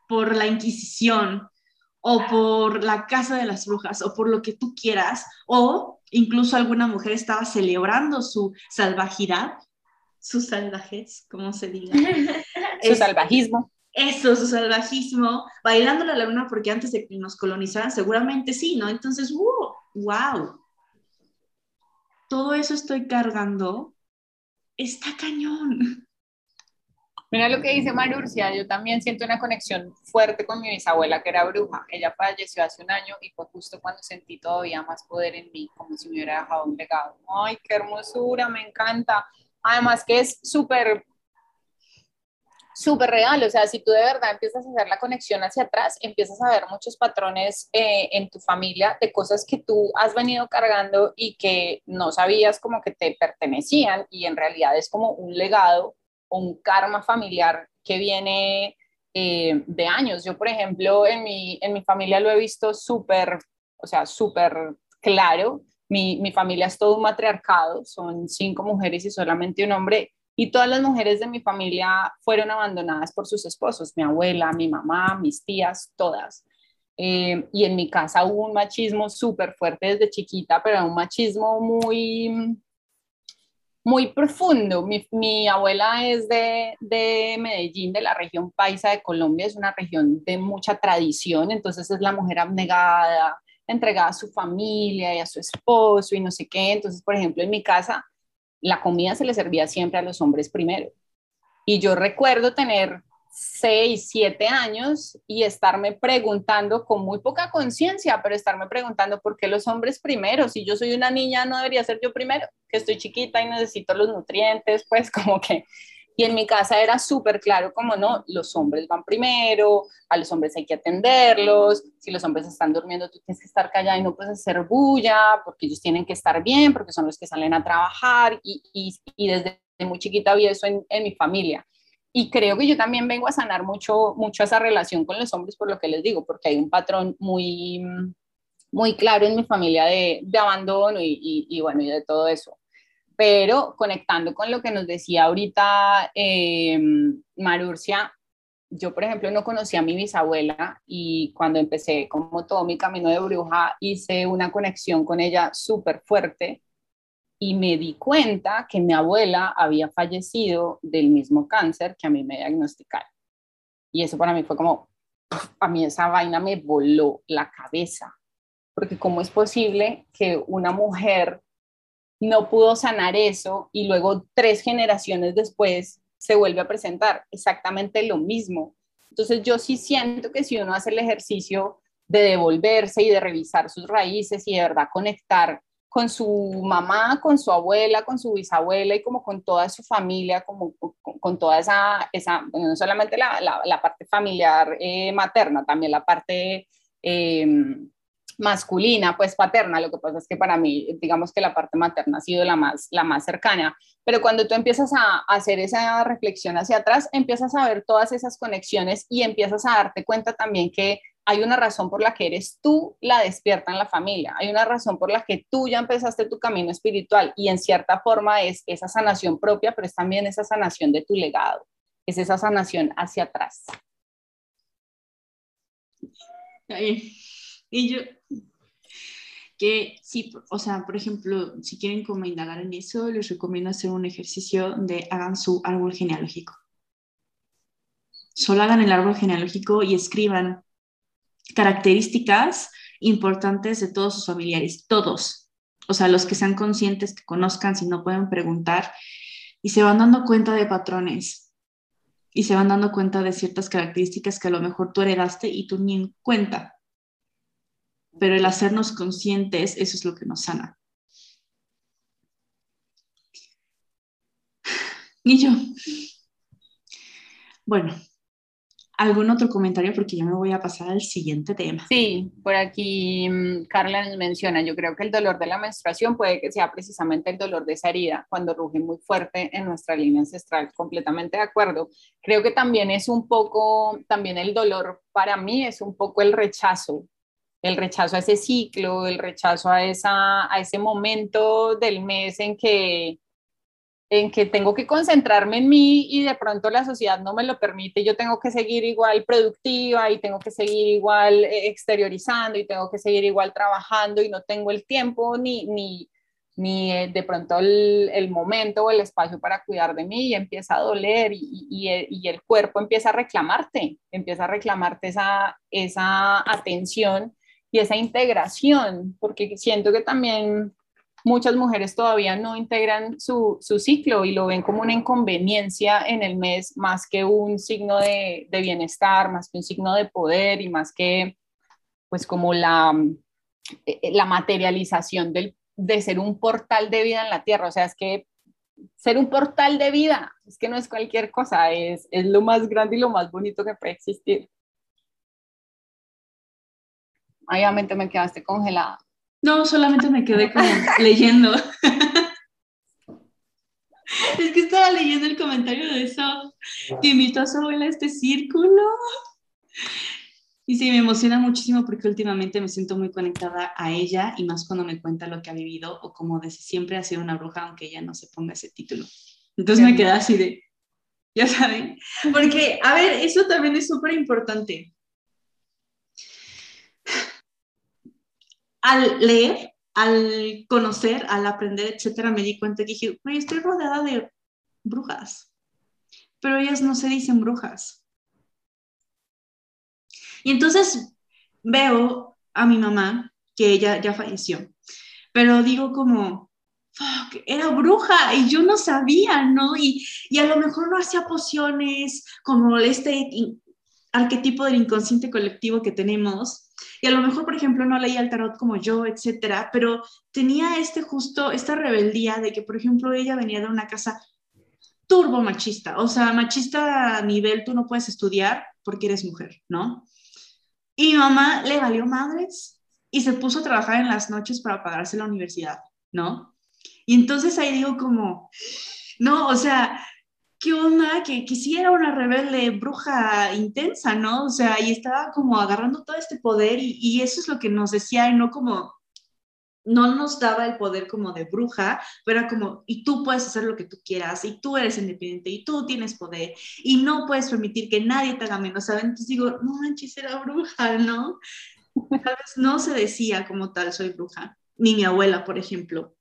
Speaker 2: por la Inquisición, o por la casa de las brujas, o por lo que tú quieras, o incluso alguna mujer estaba celebrando su salvajidad, su salvajez, como se diga. [laughs]
Speaker 1: su salvajismo
Speaker 2: eso, su salvajismo, bailando la luna porque antes de que nos colonizaran, seguramente sí, ¿no? Entonces, wow, wow. Todo eso estoy cargando, está cañón.
Speaker 1: Mira lo que dice Marurcia, yo también siento una conexión fuerte con mi bisabuela que era bruja. Ella falleció hace un año y fue justo cuando sentí todavía más poder en mí, como si me hubiera dejado un legado. Ay, qué hermosura, me encanta. Además que es súper súper real, o sea, si tú de verdad empiezas a hacer la conexión hacia atrás, empiezas a ver muchos patrones eh, en tu familia de cosas que tú has venido cargando y que no sabías como que te pertenecían y en realidad es como un legado o un karma familiar que viene eh, de años. Yo, por ejemplo, en mi, en mi familia lo he visto súper, o sea, súper claro. Mi, mi familia es todo un matriarcado, son cinco mujeres y solamente un hombre Y todas las mujeres de mi familia fueron abandonadas por sus esposos, mi abuela, mi mamá, mis tías, todas. Eh, y en mi casa hubo un machismo súper fuerte desde chiquita, pero un machismo muy, muy profundo. Mi, abuela es de, de, Medellín, de la región paisa de Colombia, es una región de mucha tradición, entonces es la mujer abnegada, entregada a su familia y a su esposo y no sé qué. Entonces, por ejemplo, en mi casa, la comida se le servía siempre a los hombres primero. Y yo recuerdo tener seis, siete años y estarme preguntando con muy poca conciencia, pero estarme preguntando por qué los hombres primero, si yo soy una niña no debería ser yo primero, que estoy chiquita y necesito los nutrientes, pues [laughs] como que y en mi casa era súper claro como no, los hombres van primero, a los hombres hay que atenderlos, si los hombres están durmiendo tú tienes que estar callada y no puedes hacer bulla, porque ellos tienen que estar bien, porque son los que salen a trabajar y, y, desde muy chiquita había eso en, en, mi familia. Y creo que yo también vengo a sanar mucho, mucho esa relación con los hombres por lo que les digo, porque hay un patrón muy, muy claro en mi familia de, de abandono y, y bueno, y de todo eso pero conectando con lo que nos decía ahorita eh, Marurcia, yo por ejemplo no conocía a mi bisabuela y cuando empecé como todo mi camino de bruja hice una conexión con ella súper fuerte y me di cuenta que mi abuela había fallecido del mismo cáncer que a mí me diagnosticaron. Y eso para mí fue como, a mí esa vaina me voló la cabeza, porque cómo es posible que una mujer no pudo sanar eso y luego tres generaciones después se vuelve a presentar exactamente lo mismo. Entonces yo sí siento que si uno hace el ejercicio de devolverse y de revisar sus raíces y de verdad conectar con su mamá, con su abuela, con su bisabuela y como con toda su familia, como con, toda esa, esa, no solamente la, la, parte familiar eh, materna, también la parte eh, masculina, pues paterna. Lo que pasa es que para mí, digamos que la parte materna ha sido la más, la más cercana. Pero cuando tú empiezas a hacer esa reflexión hacia atrás, empiezas a ver todas esas conexiones y empiezas a darte cuenta también que hay una razón por la que eres tú la despierta en la familia, hay una razón por la que tú ya empezaste tu camino espiritual y en cierta forma es esa sanación propia, pero es también esa sanación de tu legado, es esa sanación hacia atrás.
Speaker 2: Y yo, que sí, o sea, por ejemplo, si quieren como indagar en eso, les recomiendo hacer un ejercicio de hagan su árbol genealógico. Solo hagan el árbol genealógico y escriban características importantes de todos sus familiares, todos. O sea, los que sean conscientes, que conozcan, si no pueden preguntar, y se van dando cuenta de patrones y se van dando cuenta de ciertas características que a lo mejor tú heredaste y tú ni en cuenta pero el hacernos conscientes, eso es lo que nos sana. [sighs] Y yo, bueno, ¿algún otro comentario? Porque yo me voy a pasar al siguiente tema.
Speaker 1: Sí, por aquí mm, Carla nos menciona, yo creo que el dolor de la menstruación puede que sea precisamente el dolor de esa herida cuando ruge muy fuerte en nuestra línea ancestral, completamente de acuerdo. Creo que también es un poco, también el dolor para mí es un poco el rechazo el rechazo a ese ciclo, el rechazo a, esa, a ese momento del mes en que, en que tengo que concentrarme en mí y de pronto la sociedad no me lo permite, yo tengo que seguir igual productiva y tengo que seguir igual eh, exteriorizando y tengo que seguir igual trabajando y no tengo el tiempo ni, ni, ni eh, de pronto el, momento o el espacio para cuidar de mí y empieza a doler y, y, y, el cuerpo empieza a reclamarte, empieza a reclamarte esa, esa atención y esa integración, porque siento que también muchas mujeres todavía no integran su, su, ciclo y lo ven como una inconveniencia en el mes más que un signo de, de, bienestar, más que un signo de poder y más que pues como la, eh, la materialización del, de ser un portal de vida en la tierra. O sea, es que ser un portal de vida es que no es cualquier cosa, es, es lo más grande y lo más bonito que puede existir obviamente me quedaste congelada.
Speaker 2: No, solamente me quedé como leyendo. es que estaba leyendo el comentario de eso que invitó a su abuela a este círculo. Y sí, me emociona muchísimo porque últimamente me siento muy conectada a ella y más cuando me cuenta lo que ha vivido o como desde siempre ha sido una bruja, aunque ella no se ponga ese título. Entonces me quedé así de, ya saben, porque, a ver, eso también es súper importante. Al leer, al conocer, al aprender, etcétera, me di cuenta que dije, estoy rodeada de brujas, pero ellas no se dicen brujas. Y entonces veo a mi mamá, que ella ya falleció, pero digo como, era bruja y yo no sabía, ¿no? Y, y a lo mejor no hacía pociones como este arquetipo del inconsciente colectivo que tenemos. Y a lo mejor, por ejemplo, no leía el tarot como yo, etcétera, pero tenía este justo, esta rebeldía de que, por ejemplo, ella venía de una casa turbo machista, o sea, machista a nivel tú no puedes estudiar porque eres mujer, ¿no? Y mi mamá le valió madres y se puso a trabajar en las noches para pagarse la universidad, ¿no? Y entonces ahí digo como, no, o sea, ¿qué onda? Que quisiera una rebelde bruja intensa, ¿no? O sea, y estaba como agarrando todo este poder y, y eso es lo que nos decía y no como, no nos daba el poder como de bruja, pero era como, y tú puedes hacer lo que tú quieras, y tú eres independiente, y tú tienes poder, y no puedes permitir que nadie te haga menos, ¿saben? Entonces digo, no manches, era bruja, ¿no? [laughs] Tal vez no se decía como tal, soy bruja, ni mi abuela, por ejemplo.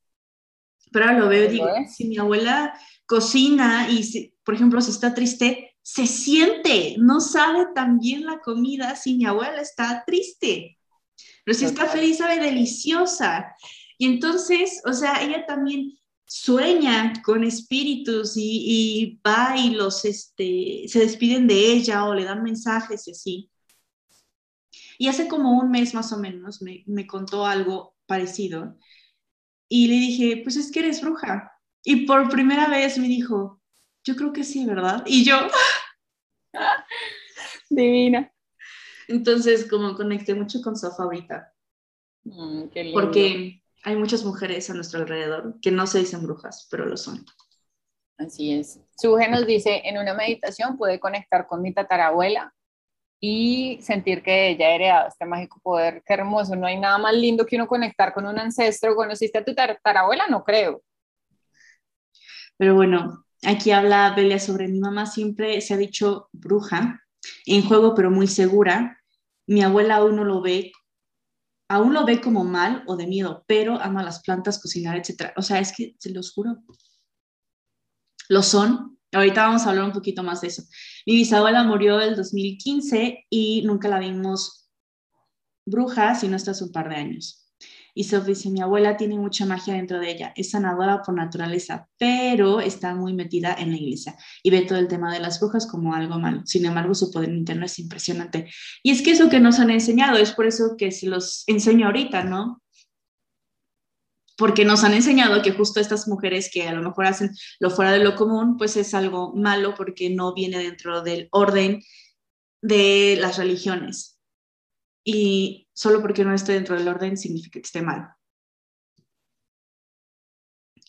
Speaker 2: Pero ahora lo veo y digo, si mi abuela cocina y, si, por ejemplo, si está triste, se siente, no sabe tan bien la comida si mi abuela está triste. Pero si está feliz, sabe deliciosa. Y entonces, o sea, ella también sueña con espíritus y, va y los, este, se despiden de ella o le dan mensajes y así. Y hace como un mes más o menos me, me contó algo parecido. Y le dije, pues es que eres bruja. Y por primera vez me dijo, yo creo que sí, ¿verdad? Y yo... [laughs]
Speaker 1: Divina.
Speaker 2: Entonces, como conecté mucho con Sofa ahorita. Mm, porque hay muchas mujeres a nuestro alrededor que no se dicen brujas, pero lo son.
Speaker 1: Así es. Suge nos dice, en una meditación pude conectar con mi tatarabuela y sentir que ella ha heredado este mágico poder. Qué hermoso, no hay nada más lindo que uno conectar con un ancestro. ¿Conociste a tu tatarabuela? No creo.
Speaker 2: Pero bueno, aquí habla Belia sobre mi mamá, siempre se ha dicho bruja, en juego pero muy segura. Mi abuela aún no lo ve, aún lo ve como mal o de miedo, pero ama las plantas, cocinar, etc. O sea, es que se los juro. Lo son. Ahorita vamos a hablar un poquito más de eso. Mi bisabuela murió el 2015 y nunca la vimos bruja, sino hasta hace un par de años. Y Sophie dice, mi abuela tiene mucha magia dentro de ella, es sanadora por naturaleza, pero está muy metida en la iglesia y ve todo el tema de las brujas como algo malo. Sin embargo, su poder interno es impresionante. Y es que eso que nos han enseñado, es por eso que se los enseño ahorita, ¿no? Porque nos han enseñado que justo estas mujeres que a lo mejor hacen lo fuera de lo común, pues es algo malo porque no viene dentro del orden de las religiones. Y solo porque no esté dentro del orden significa que esté mal.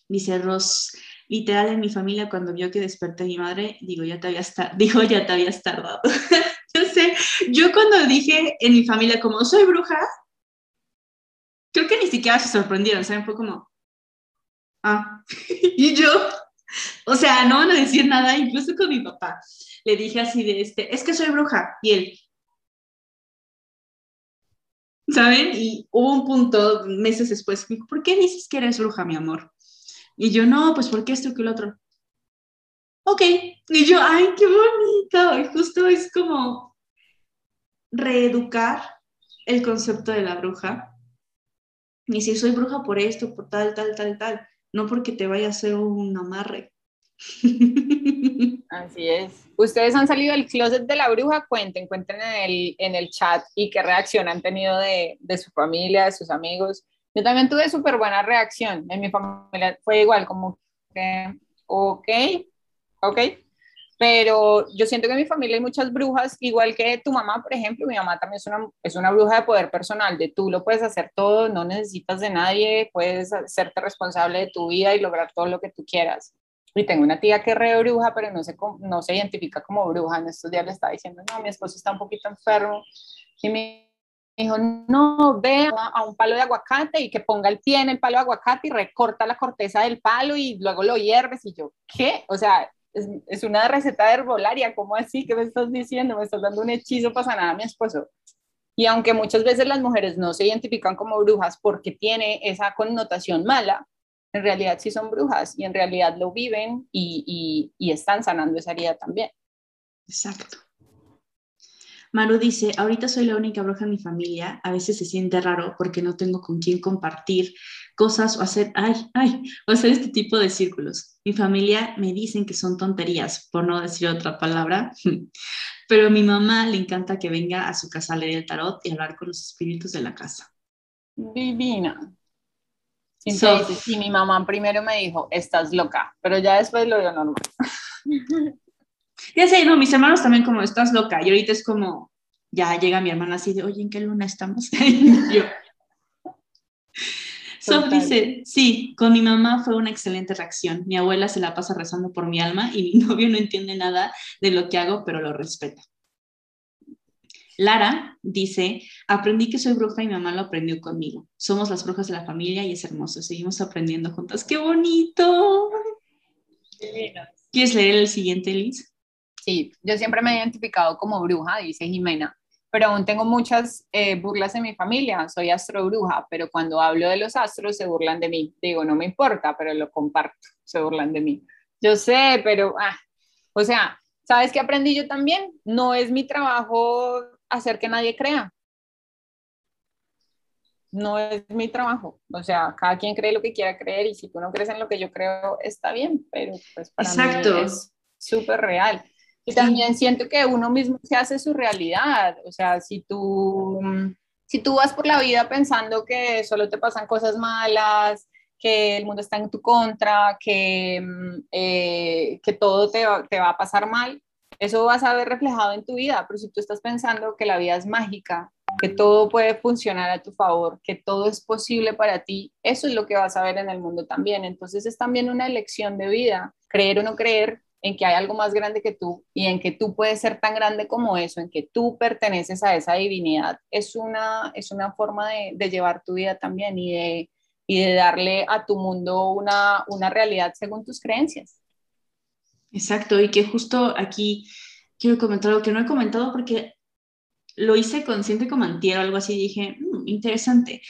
Speaker 2: Dice Ross, literal en mi familia cuando vio que desperté a mi madre, digo, ya te habías, [laughs] dijo, ya te habías tardado. [laughs] yo sé, yo cuando dije en mi familia como soy bruja, creo que ni siquiera se sorprendieron, ¿saben? Fue como, ah, [laughs] y yo, o sea, no van a decir nada, incluso con mi papá. Le dije así de este, es que soy bruja. Y él, ¿saben? Y hubo un punto meses después, me dijo, ¿por qué dices que eres bruja, mi amor? Y yo, no, pues porque esto que el otro. Ok, y yo, ay, qué bonito. Y justo es como reeducar el concepto de la bruja. Y si soy bruja por esto, por tal, tal, tal, tal, no porque te vaya a hacer un amarre. [laughs]
Speaker 1: Así es. Ustedes han salido del closet de la bruja, cuenten, cuenten en el, en el chat y qué reacción han tenido de, de su familia, de sus amigos. Yo también tuve súper buena reacción. En mi familia fue igual, como que, ok, ok. Pero yo siento que en mi familia hay muchas brujas, igual que tu mamá, por ejemplo. Mi mamá también es una, es una bruja de poder personal, de tú lo puedes hacer todo, no necesitas de nadie, puedes hacerte responsable de tu vida y lograr todo lo que tú quieras. Y tengo una tía que es re bruja, pero no se, no se identifica como bruja. En estos días le estaba diciendo, no, mi esposo está un poquito enfermo. Y mi dijo, no, ve a un palo de aguacate y que ponga el pie en el palo de aguacate y recorta la corteza del palo y luego lo hierves. Y yo, ¿qué? O sea, es, es una receta de herbolaria, ¿cómo así? ¿Qué me estás diciendo? Me estás dando un hechizo para sanar mi esposo. Y aunque muchas veces las mujeres no se identifican como brujas porque tiene esa connotación mala, en realidad sí son brujas y en realidad lo viven y, y, y están sanando esa herida también.
Speaker 2: Exacto. Maru dice, ahorita soy la única bruja en mi familia, a veces se siente raro porque no tengo con quién compartir cosas o hacer, ay, ay, o hacer este tipo de círculos. Mi familia me dicen que son tonterías, por no decir otra palabra, [laughs] pero a mi mamá le encanta que venga a su casa a leer el tarot y hablar con los espíritus de la casa.
Speaker 1: Divina. Entonces, y mi mamá primero me dijo, estás loca, pero ya después lo vio normal. [laughs]
Speaker 2: Ya sé, no, mis hermanos también como, estás loca. Y ahorita es como, ya llega mi hermana así de, oye, ¿en qué luna estamos? [laughs] yo. Sof dice, sí, con mi mamá fue una excelente reacción. Mi abuela se la pasa rezando por mi alma y mi [laughs] novio no entiende nada de lo que hago, pero lo respeta. Lara dice, aprendí que soy bruja y mi mamá lo aprendió conmigo. Somos las brujas de la familia y es hermoso. Seguimos aprendiendo juntas. ¡Qué bonito! ¿Quieres leer el siguiente, Liz?
Speaker 1: Sí, yo siempre me he identificado como bruja, dice Jimena, pero aún tengo muchas eh, burlas en mi familia. Soy astrobruja, pero cuando hablo de los astros se burlan de mí. Digo, no me importa, pero lo comparto, se burlan de mí. Yo sé, pero, ah, o sea, ¿sabes qué aprendí yo también? No es mi trabajo hacer que nadie crea. No es mi trabajo. O sea, cada quien cree lo que quiera creer y si tú no crees en lo que yo creo, está bien, pero pues para Exacto. mí es súper real. Y también siento que uno mismo se hace su realidad. O sea, si tú, si tú vas por la vida pensando que solo te pasan cosas malas, que el mundo está en tu contra, que, eh, que todo te va, te va a pasar mal, eso vas a ver reflejado en tu vida. Pero si tú estás pensando que la vida es mágica, que todo puede funcionar a tu favor, que todo es posible para ti, eso es lo que vas a ver en el mundo también. Entonces es también una elección de vida, creer o no creer, en que hay algo más grande que tú y en que tú puedes ser tan grande como eso, en que tú perteneces a esa divinidad, es una, es una forma de, llevar tu vida también y de, y de darle a tu mundo una, una realidad según tus creencias.
Speaker 2: Exacto, y que justo aquí quiero comentar algo que no he comentado porque lo hice consciente como antier o algo así, dije, mm, interesante.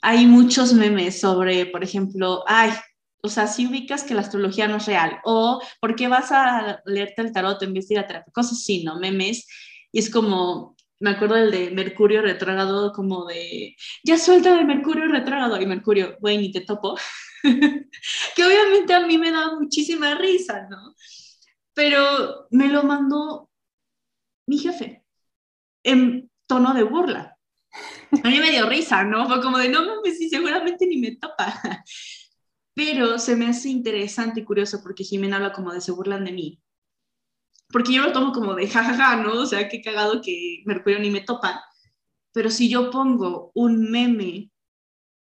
Speaker 2: Hay muchos memes sobre, por ejemplo, ay, o sea, si ubicas que la astrología no es real, o por qué vas a leerte el tarot en vez de ir a terapia, cosas así, ¿no? Memes, y es como, me acuerdo del de Mercurio retrógrado, como de, ya suelta de Mercurio retrógrado, y Mercurio, güey, ni te topo, [laughs] que obviamente a mí me da muchísima risa, ¿no? Pero me lo mandó mi jefe, en tono de burla. A mí me dio risa, ¿no? Fue como de, no mames, sí, seguramente ni me topa pero se me hace interesante y curioso porque Jimena habla como de se burlan de mí. Porque yo lo tomo como de jajaja, ¿no? O sea, qué cagado que Mercurio ni me topa. Pero si yo pongo un meme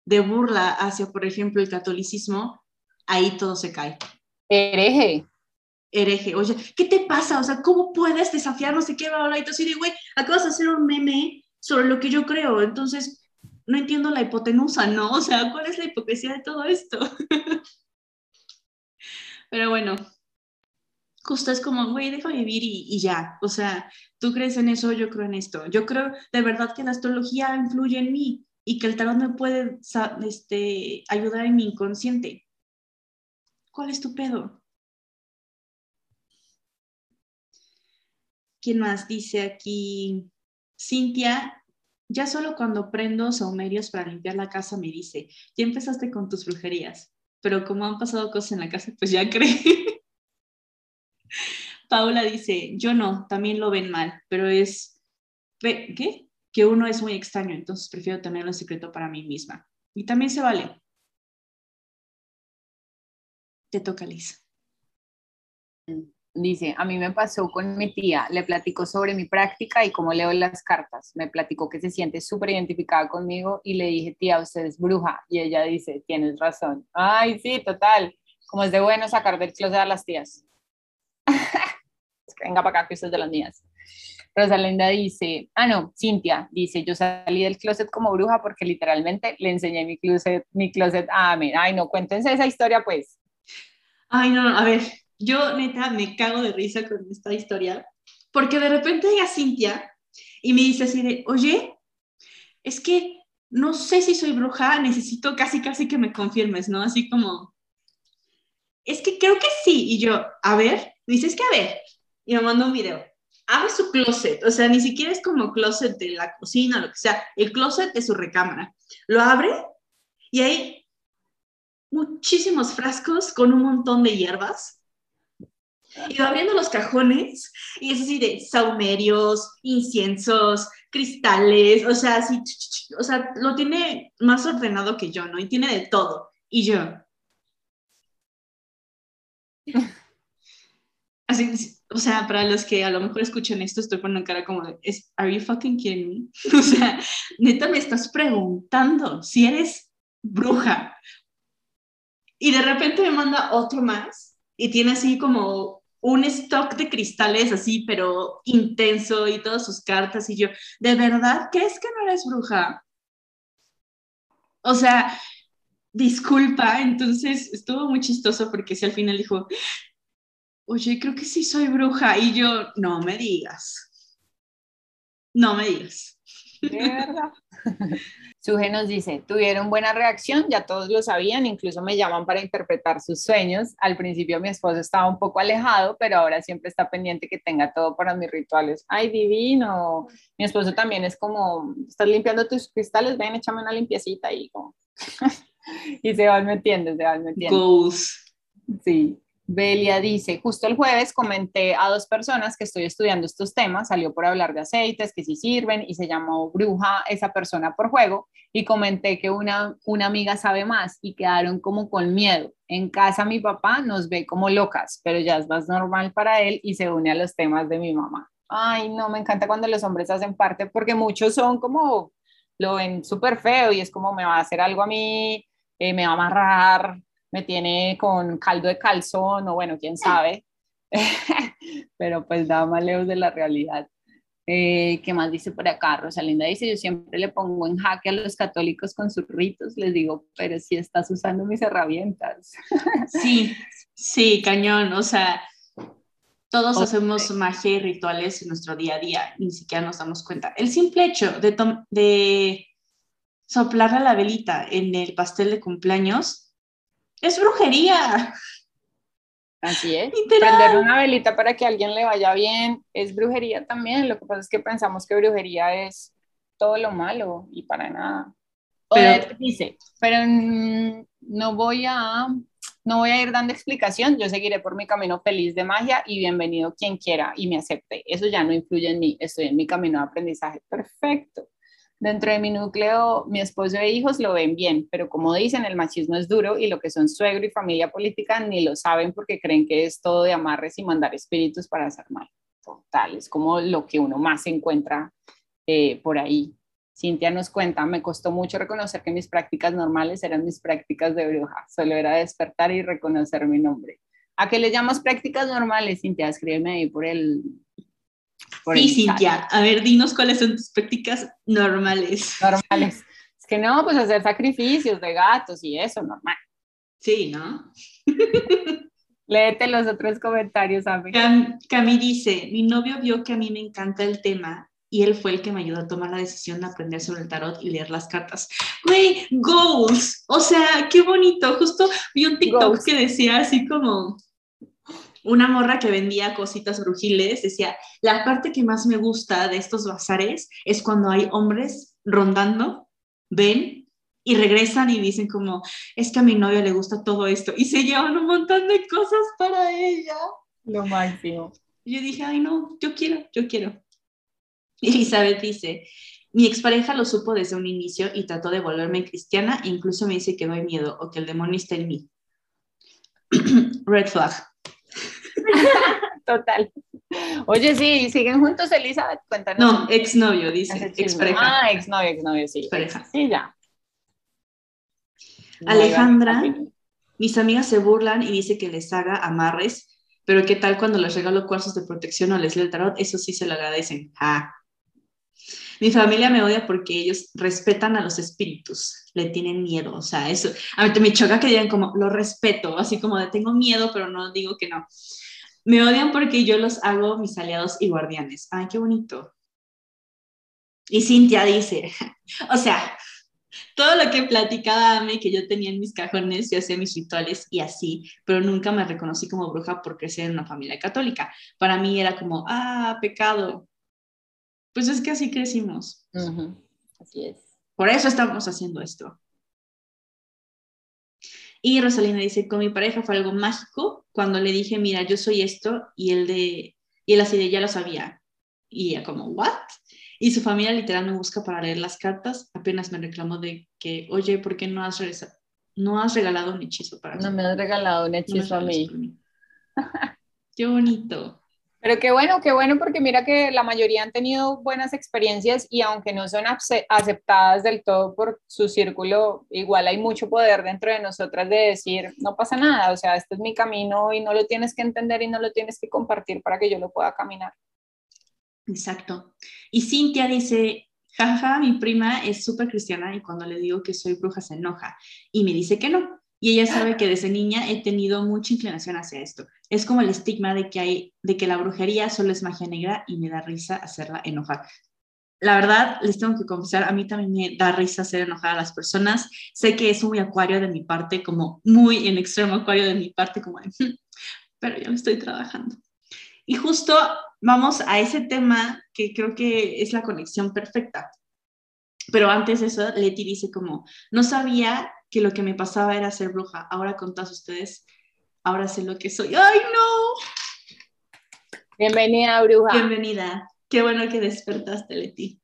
Speaker 2: de burla hacia, por ejemplo, el catolicismo, ahí todo se cae.
Speaker 1: Hereje.
Speaker 2: Hereje. Oye, ¿qué te pasa? O sea, ¿cómo puedes desafiar no sé qué, bla, bla, Y tú así de, güey, acabas de hacer un meme sobre lo que yo creo. Entonces, no entiendo la hipotenusa, ¿no? O sea, ¿cuál es la hipocresía de todo esto? [laughs] Pero bueno, justo es como, güey, deja vivir y, ya. O sea, tú crees en eso, yo creo en esto. Yo creo de verdad que la astrología influye en mí y que el tarot me puede este, ayudar en mi inconsciente. ¿Cuál es tu pedo? ¿Quién más dice aquí? Cintia ya solo cuando prendo saumerios para limpiar la casa me dice, ya empezaste con tus brujerías, pero como han pasado cosas en la casa, pues ya [laughs] cree. Paula dice, yo no, también lo ven mal, pero es, ¿qué? Que uno es muy extraño, entonces prefiero tenerlo en secreto para mí misma. Y también se vale. Te toca, Liz.
Speaker 1: Mm. Dice, a mí me pasó con mi tía, le platicó sobre mi práctica y cómo leo las cartas. Me platicó que se siente súper identificada conmigo y le dije, tía, usted es bruja. Y ella dice, tienes razón. Ay, sí, total. Como es de bueno sacar del closet a las tías. [laughs] venga para acá, que usted es de las mías. Rosalinda dice, ah, no, Cintia dice, yo salí del closet como bruja porque literalmente le enseñé mi closet, mi closet a Amen. Ay, no, cuéntense esa historia, pues.
Speaker 2: Ay, no, a ver, yo neta me cago de risa con esta historia, porque de repente llega Cintia y me dice así de, oye, es que no sé si soy bruja, necesito casi, casi que me confirmes, ¿no? Así como, es que creo que sí. Y yo, a ver, dices que a ver, y me manda un video. Abre su closet, o sea, ni siquiera es como closet de la cocina, lo que sea, el closet de su recámara. Lo abre y hay muchísimos frascos con un montón de hierbas. Y va abriendo los cajones y es así de saumerios, inciensos, cristales, o sea, así, o sea, lo tiene más ordenado que yo, ¿no? Y tiene de todo. Y yo, Así, o sea, para los que a lo mejor escuchan esto, estoy poniendo cara como de, ¿Are you fucking kidding me? [laughs] O sea, neta me estás preguntando si eres bruja. Y de repente me manda otro más y tiene así como un stock de cristales así, pero intenso y todas sus cartas. Y yo, ¿de verdad crees que no eres bruja? O sea, disculpa, entonces estuvo muy chistoso porque si al final dijo, oye, creo que sí soy bruja, y yo, no me digas, no me digas. [laughs]
Speaker 1: Suje nos dice, tuvieron buena reacción, ya todos lo sabían, incluso me llaman para interpretar sus sueños. Al principio mi esposo estaba un poco alejado, pero ahora siempre está pendiente que tenga todo para mis rituales. Ay, divino. Mi esposo también es como, estás limpiando tus cristales, ven, échame una limpiecita y como... [laughs] y se van metiendo, se van metiendo.
Speaker 2: Goals.
Speaker 1: Sí. Belia dice, justo el jueves comenté a dos personas que estoy estudiando estos temas, salió por hablar de aceites, que sí sirven, y se llamó bruja esa persona por juego, y comenté que una, una amiga sabe más y quedaron como con miedo. En casa mi papá nos ve como locas, pero ya es más normal para él y se une a los temas de mi mamá. Ay, no, me encanta cuando los hombres hacen parte porque muchos son como, lo ven súper feo y es como me va a hacer algo a mí, eh, me va a amarrar, me tiene con caldo de calzón o bueno, quién sabe, [laughs] pero pues da más lejos de la realidad. Eh, ¿Qué más dice por acá? Rosalinda dice, yo siempre le pongo en jaque a los católicos con sus ritos, les digo, pero si estás usando mis herramientas. [laughs]
Speaker 2: sí, sí, cañón, o sea, todos hacemos magia y rituales en nuestro día a día, ni siquiera nos damos cuenta. El simple hecho de, de soplar a la velita en el pastel de cumpleaños es brujería.
Speaker 1: Así es. Prender una velita para que a alguien le vaya bien es brujería también. Lo que pasa es que pensamos que brujería es todo lo malo y para nada. Pero, dice, pero no voy a no voy a ir dando explicación, yo seguiré por mi camino feliz de magia y bienvenido quien quiera y me acepte. Eso ya no influye en mí, estoy en mi camino de aprendizaje. Perfecto. Dentro de mi núcleo, mi esposo e hijos lo ven bien, pero como dicen, el machismo es duro y lo que son suegro y familia política ni lo saben porque creen que es todo de amarres y mandar espíritus para hacer mal. Total, es como lo que uno más encuentra eh, por ahí. Cintia nos cuenta, me costó mucho reconocer que mis prácticas normales eran mis prácticas de bruja, solo era despertar y reconocer mi nombre. ¿A qué le llamas prácticas normales, Cintia? Escríbeme ahí por el,
Speaker 2: sí, Cintia, a ver, dinos cuáles son tus prácticas normales.
Speaker 1: Normales. Es que no, pues hacer sacrificios de gatos y eso, normal.
Speaker 2: Sí, ¿no? [laughs]
Speaker 1: Léete los otros comentarios, Ame.
Speaker 2: Cam, Cami dice, mi novio vio que a mí me encanta el tema y él fue el que me ayudó a tomar la decisión de aprender sobre el tarot y leer las cartas. Güey, goals. O sea, qué bonito. Justo vi un TikTok que decía así como, una morra que vendía cositas brujiles decía, la parte que más me gusta de estos bazares es cuando hay hombres rondando, ven y regresan y dicen como, es que a mi novio le gusta todo esto y se llevan un montón de cosas para ella.
Speaker 1: Lo máximo.
Speaker 2: Yo dije, ay no, yo quiero, yo quiero. Elizabeth dice, mi expareja lo supo desde un inicio y trató de volverme cristiana e incluso me dice que no hay miedo o que el demonio está en mí. [clears throat] Red flag. [laughs]
Speaker 1: Total. Oye, sí, ¿siguen juntos, Elizabeth? Cuéntanos.
Speaker 2: No, exnovio, dice. Expareja.
Speaker 1: Ah, exnovio, exnovio, sí. Pareja. Sí, ya.
Speaker 2: Alejandra, mis amigas se burlan y dice que les haga amarres, pero ¿qué tal cuando les regalo cuarzos de protección o les leo el tarot? Eso sí se lo agradecen. Ah. Mi familia me odia porque ellos respetan a los espíritus, le tienen miedo, o sea, eso, a mí me choca que digan como, lo respeto, así como de tengo miedo, pero no digo que no. Me odian porque yo los hago mis aliados y guardianes. Ay, qué bonito. Y Cintia dice, [laughs] o sea, todo lo que platicaba a mí que yo tenía en mis cajones, yo hacía mis rituales y así, pero nunca me reconocí como bruja por crecer en una familia católica. Para mí era como, ah, pecado. Pues es que así crecimos.
Speaker 1: Así es.
Speaker 2: Por eso estamos haciendo esto. Y Rosalina dice, con mi pareja fue algo mágico cuando le dije, mira, yo soy esto, y él, de, y él así de, ya lo sabía. Y ella como, ¿what? Y su familia literal me busca para leer las cartas. Apenas me reclamó de que, oye, ¿por qué no has, no has regalado un hechizo para
Speaker 1: mí? No me has regalado un hechizo a mí. [laughs]
Speaker 2: qué bonito.
Speaker 1: Pero qué bueno, qué bueno, porque mira que la mayoría han tenido buenas experiencias y aunque no son aceptadas del todo por su círculo, igual hay mucho poder dentro de nosotras de decir, no pasa nada, o sea, este es mi camino y no lo tienes que entender y no lo tienes que compartir para que yo lo pueda caminar.
Speaker 2: Exacto. Y Cintia dice, jaja, mi prima es súper cristiana y cuando le digo que soy bruja se enoja y me dice que no. Y ella sabe que desde niña he tenido mucha inclinación hacia esto. Es como el estigma de que, hay, de que la brujería solo es magia negra y me da risa hacerla enojar. La verdad, les tengo que confesar, a mí también me da risa hacer enojar a las personas. Sé que es muy acuario de mi parte, como muy en extremo acuario de mi parte, como hmm", pero yo lo estoy trabajando. Y justo vamos a ese tema que creo que es la conexión perfecta. Pero antes de eso, Leti dice como, no sabía que lo que me pasaba era ser bruja. Ahora con todos ustedes, ahora sé lo que soy. ¡Ay, no!
Speaker 1: Bienvenida, bruja.
Speaker 2: Bienvenida. Qué bueno que despertaste, Leti.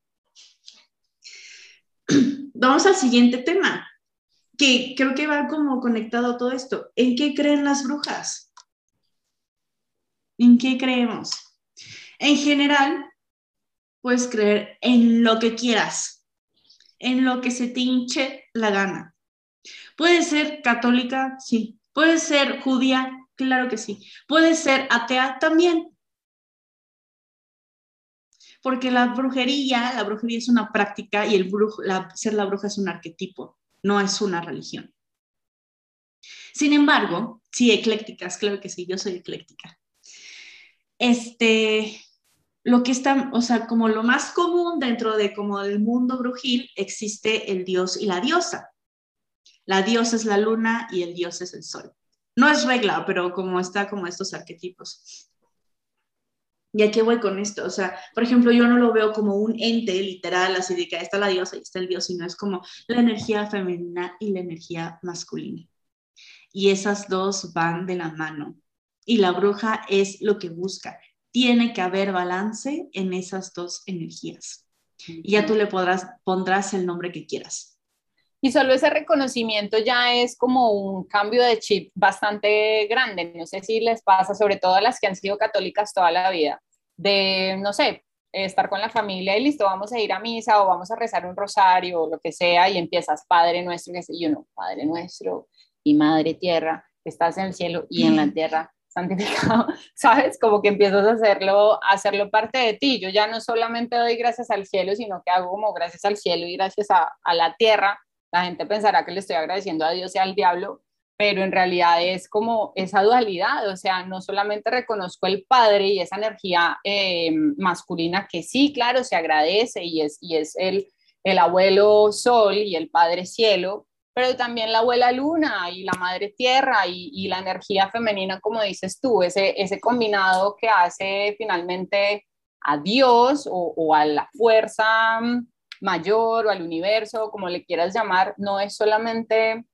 Speaker 2: [clears throat] Vamos al siguiente tema, que creo que va como conectado a todo esto. ¿En qué creen las brujas? ¿En qué creemos? En general, puedes creer en lo que quieras, en lo que se te hinche la gana. Puede ser católica, sí. Puede ser judía, claro que sí. Puede ser atea también. Porque la brujería, la brujería es una práctica y el ser la bruja es un arquetipo, no es una religión. Sin embargo, sí, eclécticas, claro que sí, yo soy ecléctica. Este, lo que está, o sea, como lo más común dentro de como del mundo brujil, existe el dios y la diosa. La diosa es la luna y el dios es el sol. No es regla, pero como está como estos arquetipos. ¿Y a qué voy con esto? O sea, por ejemplo, yo no lo veo como un ente literal, así de que está la diosa y está el dios, sino es como la energía femenina y la energía masculina. Y esas dos van de la mano. Y la bruja es lo que busca. Tiene que haber balance en esas dos energías. Y ya tú le podrás, pondrás el nombre que quieras.
Speaker 1: Y solo ese reconocimiento ya es como un cambio de chip bastante grande. No sé si les pasa, sobre todo a las que han sido católicas toda la vida, de, no sé, estar con la familia y listo, vamos a ir a misa o vamos a rezar un rosario o lo que sea y empiezas Padre nuestro, que yo no, Padre nuestro y Madre Tierra, que estás en el cielo y en la tierra santificado, [laughs] ¿sabes? Como que empiezas a hacerlo, a hacerlo parte de ti. Yo ya no solamente doy gracias al cielo, sino que hago como gracias al cielo y gracias a, a la tierra la gente pensará que le estoy agradeciendo a Dios y al diablo, pero en realidad es como esa dualidad, o sea, no solamente reconozco el padre y esa energía eh, masculina que sí, claro, se agradece y es, y es el, el abuelo sol y el padre cielo, pero también la abuela luna y la madre tierra y, la energía femenina, como dices tú, ese, ese combinado que hace finalmente a Dios o, o a la fuerza mayor o al universo, como le quieras llamar, no es solamente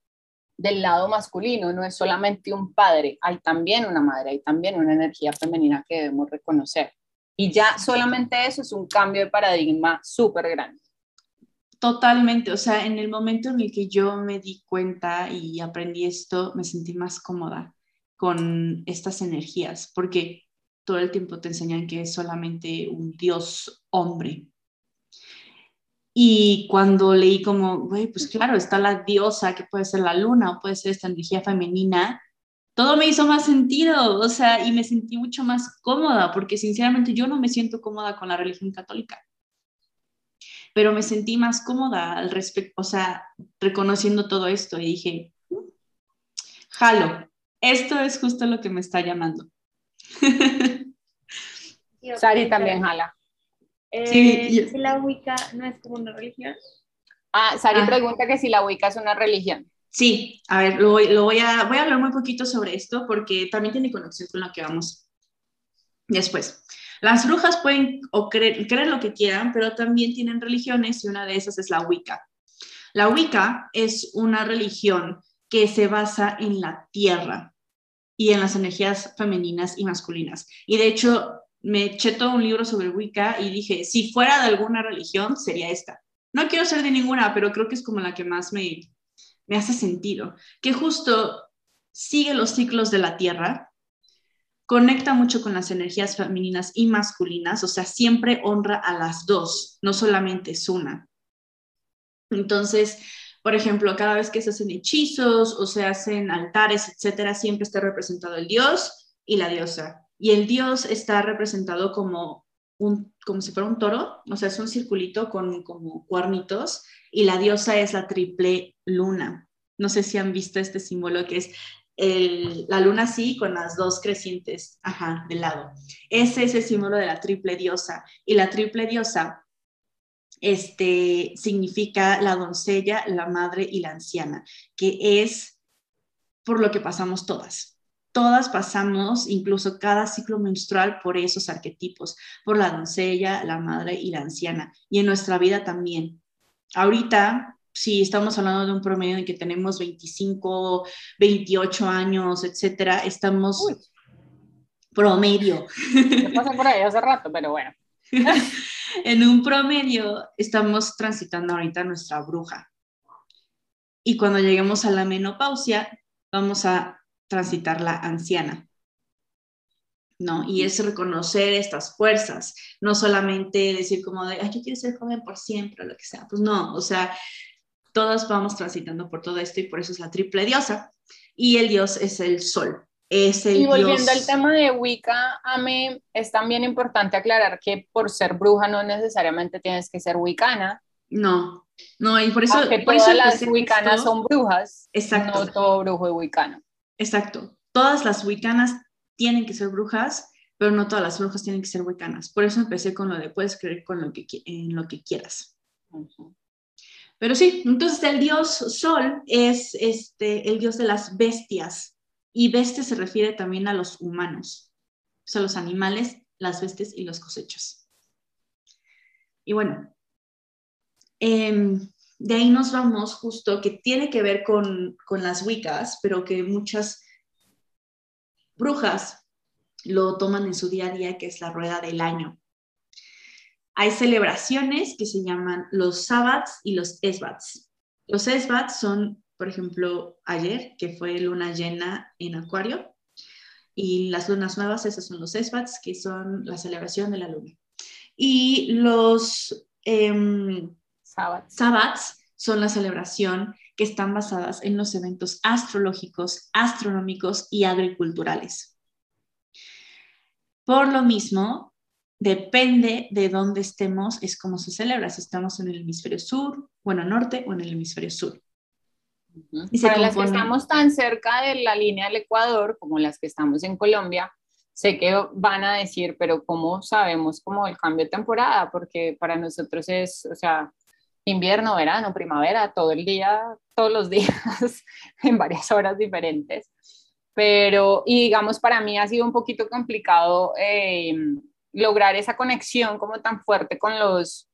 Speaker 1: del lado masculino, no es solamente un padre, hay también una madre, hay también una energía femenina que debemos reconocer. Y ya solamente eso es un cambio de paradigma súper grande.
Speaker 2: Totalmente, o sea, en el momento en el que yo me di cuenta y aprendí esto, me sentí más cómoda con estas energías, porque todo el tiempo te enseñan que es solamente un dios hombre, y cuando leí como, güey, pues claro, está la diosa, que puede ser la luna o puede ser esta energía femenina, todo me hizo más sentido, o sea, y me sentí mucho más cómoda, porque sinceramente yo no me siento cómoda con la religión católica, pero me sentí más cómoda al respecto, o sea, reconociendo todo esto y dije, jalo, esto es justo lo que me está llamando. [laughs]
Speaker 1: Sari también jala.
Speaker 3: Eh, sí, si la Wicca no es como una religión.
Speaker 1: Ah, Sari ah. pregunta que si la Wicca es una religión.
Speaker 2: Sí, a ver, lo, voy, a, voy a hablar muy poquito sobre esto porque también tiene conexión con lo que vamos después. Las brujas pueden o creer, creer lo que quieran, pero también tienen religiones y una de esas es la Wicca. La Wicca es una religión que se basa en la tierra y en las energías femeninas y masculinas. Y de hecho, me eché todo un libro sobre Wicca y dije, si fuera de alguna religión, sería esta. No quiero ser de ninguna, pero creo que es como la que más me, me hace sentido, que justo sigue los ciclos de la Tierra, conecta mucho con las energías femeninas y masculinas, o sea, siempre honra a las dos, no solamente es una. Entonces, por ejemplo, cada vez que se hacen hechizos o se hacen altares, etcétera, siempre está representado el dios y la diosa. Y el dios está representado como un, como si fuera un toro, o sea, es un circulito con como cuernitos y la diosa es la triple luna. No sé si han visto este símbolo que es la luna así con las dos crecientes, ajá, de lado. Ese es el símbolo de la triple diosa. Y la triple diosa este, significa la doncella, la madre y la anciana, que es por lo que pasamos todas. Todas pasamos, incluso cada ciclo menstrual, por esos arquetipos, por la doncella, la madre y la anciana. Y en nuestra vida también ahorita, si estamos hablando de un promedio en que tenemos 25, 28 años, etcétera, estamos promedio.
Speaker 1: Me pasé por ahí hace rato, pero bueno. [laughs]
Speaker 2: en un promedio estamos transitando ahorita nuestra bruja. Y cuando lleguemos a la menopausia, vamos a transitar la anciana. ¿no? Y es reconocer estas fuerzas, no solamente decir como de, ay, yo quiero ser joven por siempre o lo que sea, pues no, o sea, todas vamos transitando por todo esto y por eso es la triple diosa. Y el dios es el sol, es el
Speaker 1: Y volviendo al tema de Wicca, a mí es también importante aclarar que por ser bruja no necesariamente tienes que ser wicana.
Speaker 2: No, no, y por eso...
Speaker 1: por
Speaker 2: todas
Speaker 1: las wiccanas son brujas,
Speaker 2: exacto.
Speaker 1: no todo brujo es wicano.
Speaker 2: Exacto, todas las wiccanas tienen que ser brujas, pero no todas las brujas tienen que ser huecanas. Por eso empecé con lo de puedes creer con lo que, en lo que quieras. Pero sí, entonces el dios Sol es este, el dios de las bestias y bestia se refiere también a los humanos, o sea, los animales, las bestias y los cosechos. Y bueno, em, de ahí nos vamos justo, que tiene que ver con, con las Wiccas, pero que muchas brujas lo toman en su día a día, que es la rueda del año. Hay celebraciones que se llaman los sabbats y los esbats. Los esbats son, por ejemplo, ayer, que fue luna llena en Acuario, y las lunas nuevas, esos son los esbats, que son la celebración de la luna. Y los eh, sabbats son la celebración que están basadas en los eventos astrológicos, astronómicos y agriculturales. Por lo mismo, depende de dónde estemos, es como se celebra, si estamos en el hemisferio sur, bueno, norte o en el hemisferio sur.
Speaker 1: Y Para las que estamos tan cerca de la línea del Ecuador, como las que estamos en Colombia, sé que van a decir, pero ¿cómo sabemos cómo el cambio de temporada? Porque para nosotros es, o sea, invierno, verano, primavera, todo el día, todos los [laughs] días, en varias horas diferentes. Pero, y digamos, para mí ha sido un poquito complicado eh, lograr esa conexión como tan fuerte con los,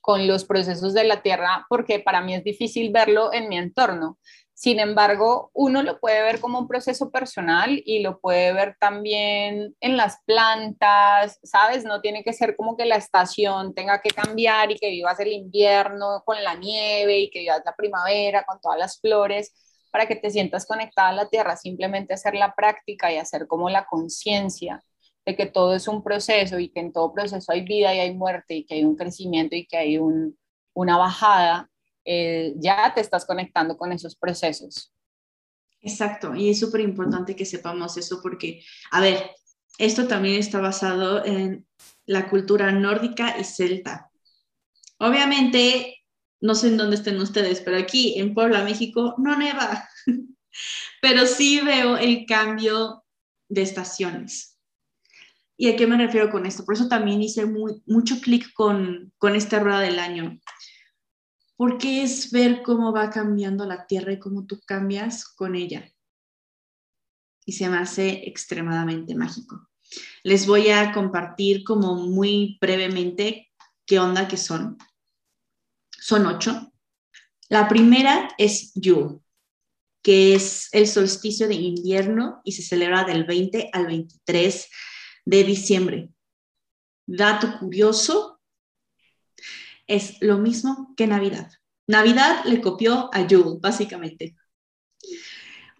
Speaker 1: con los procesos de la Tierra, porque para mí es difícil verlo en mi entorno. Sin embargo, uno lo puede ver como un proceso personal y lo puede ver también en las plantas, ¿sabes? No tiene que ser como que la estación tenga que cambiar y que vivas el invierno con la nieve y que vivas la primavera con todas las flores para que te sientas conectada a la tierra, simplemente hacer la práctica y hacer como la conciencia de que todo es un proceso y que en todo proceso hay vida y hay muerte y que hay un crecimiento y que hay una bajada eh, ya te estás conectando con esos procesos.
Speaker 2: Exacto, y es súper importante que sepamos eso porque, a ver, esto también está basado en la cultura nórdica y celta. Obviamente, no sé en dónde estén ustedes, pero aquí en Puebla, México, no neva, [laughs] pero sí veo el cambio de estaciones. ¿Y a qué me refiero con esto? Por eso también hice mucho clic con, con esta rueda del año, porque es ver cómo va cambiando la Tierra y cómo tú cambias con ella. Y se me hace extremadamente mágico. Les voy a compartir como muy brevemente qué onda que son. Son ocho. La primera es Yule, que es el solsticio de invierno y se celebra del 20 al 23 de diciembre. Dato curioso, es lo mismo que Navidad. Navidad le copió a Yule, básicamente.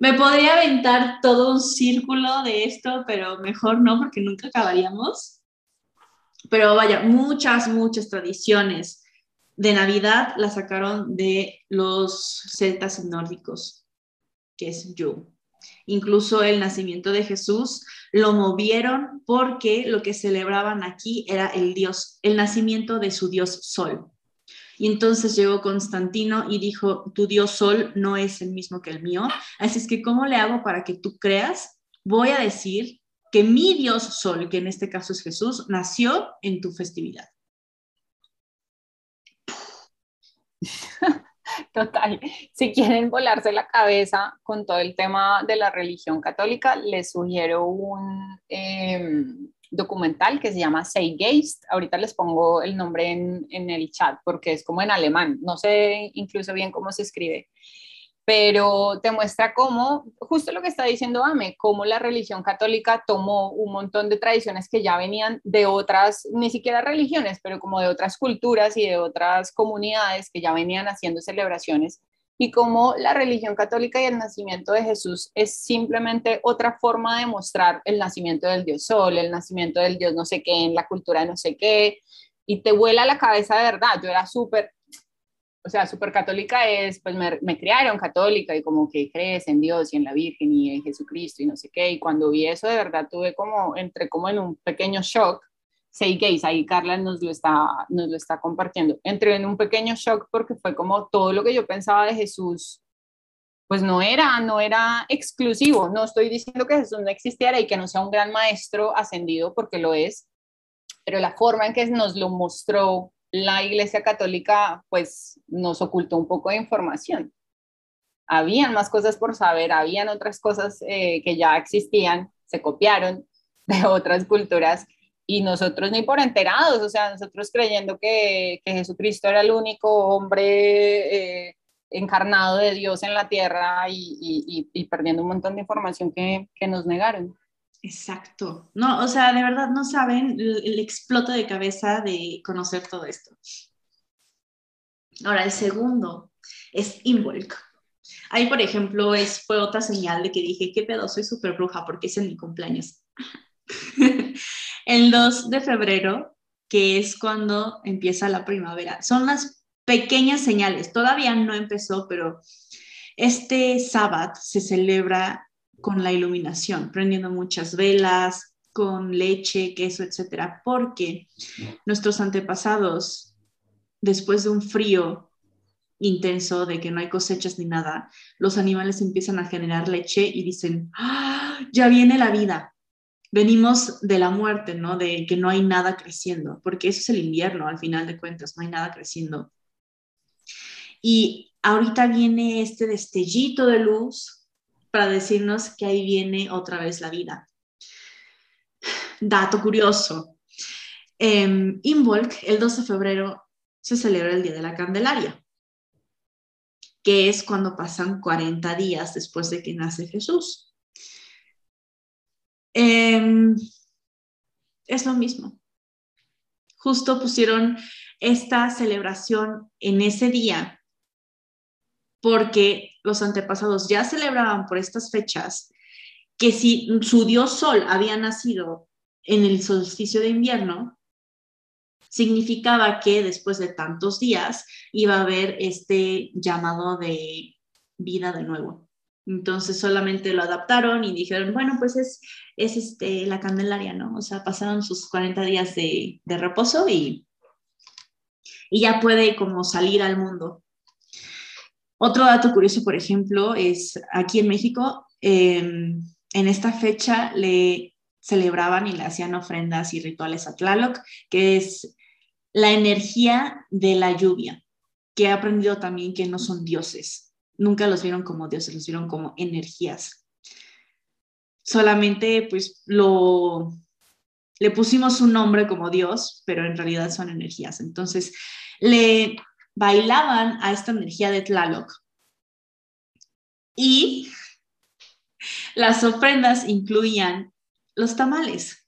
Speaker 2: Me podría aventar todo un círculo de esto, pero mejor no, porque nunca acabaríamos. Pero vaya, muchas, muchas tradiciones de Navidad las sacaron de los celtas nórdicos, que es Yule. Incluso el nacimiento de Jesús lo movieron porque lo que celebraban aquí era el dios, el nacimiento de su dios Sol. Y entonces llegó Constantino y dijo, tu dios Sol no es el mismo que el mío, así es que ¿cómo le hago para que tú creas? Voy a decir que mi dios Sol, que en este caso es Jesús, nació en tu festividad. [laughs] [laughs]
Speaker 1: Total. Si quieren volarse la cabeza con todo el tema de la religión católica, les sugiero un em, documental que se llama Say Geist. Ahorita les pongo el nombre en, en el chat porque es como en alemán. No sé incluso bien cómo se escribe pero te muestra cómo, justo lo que está diciendo Ame, cómo la religión católica tomó un montón de tradiciones que ya venían de otras, ni siquiera religiones, pero como de otras culturas y de otras comunidades que ya venían haciendo celebraciones, y cómo la religión católica y el nacimiento de Jesús es simplemente otra forma de mostrar el nacimiento del Dios Sol, el nacimiento del Dios no sé qué, en la cultura no sé qué, y te vuela la cabeza de verdad. Yo era súper, o sea, súper católica es, pues me, me, criaron católica y como que crees en Dios y en la Virgen y en Jesucristo y no sé qué. Y cuando vi eso, de verdad tuve como, entré como en un pequeño shock. Say gays, ahí Carla nos lo, está, nos lo está compartiendo. Entré en un pequeño shock porque fue como todo lo que yo pensaba de Jesús, pues no era, no era exclusivo. No estoy diciendo que Jesús no existiera y que no sea un gran maestro ascendido porque lo es, pero la forma en que nos lo mostró la Iglesia Católica pues nos ocultó un poco de información. Habían más cosas por saber, habían otras cosas eh, que ya existían, se copiaron [laughs] de otras culturas y nosotros ni por enterados, o sea, nosotros creyendo que, Jesucristo era el único hombre eh, encarnado de Dios en la tierra y, perdiendo un montón de información que, que nos negaron.
Speaker 2: Exacto. No, o sea, de verdad no saben el, exploto de cabeza de conocer todo esto. Ahora, el segundo es Involk. Ahí, por ejemplo, es, fue otra señal de que dije, ¿qué pedo? Soy súper bruja porque es en mi cumpleaños. [laughs] el 2 de febrero, que es cuando empieza la primavera. Son las pequeñas señales. Todavía no empezó, pero este sábado se celebra con la iluminación, prendiendo muchas velas, con leche, queso, etcétera, porque nuestros antepasados, después de un frío intenso, de que no hay cosechas ni nada, los animales empiezan a generar leche y dicen, ¡Ah, ya viene la vida. Venimos de la muerte, ¿no? De que no hay nada creciendo, porque eso es el invierno, al final de cuentas, no hay nada creciendo. Y ahorita viene este destellito de luz para decirnos que ahí viene otra vez la vida. Dato curioso. En Involk, el 12 de febrero, se celebra el Día de la Candelaria, que es cuando pasan 40 días después de que nace Jesús. Em, es lo mismo. Justo pusieron esta celebración en ese día porque los antepasados ya celebraban por estas fechas que si su dios Sol había nacido en el solsticio de invierno, significaba que después de tantos días iba a haber este llamado de vida de nuevo, Entonces solamente lo adaptaron y dijeron, bueno, pues es, es este, la Candelaria, ¿no? O sea, pasaron sus 40 días de, reposo y, y ya puede como salir al mundo. Otro dato curioso, por ejemplo, es aquí en México, em, en esta fecha le celebraban y le hacían ofrendas y rituales a Tlaloc, que es la energía de la lluvia, que he aprendido también que no son dioses, nunca los vieron como dioses, los vieron como energías. Solamente pues lo le pusimos un nombre como Dios, pero en realidad son energías. Entonces, le bailaban a esta energía de Tlaloc. Y las ofrendas incluían los tamales.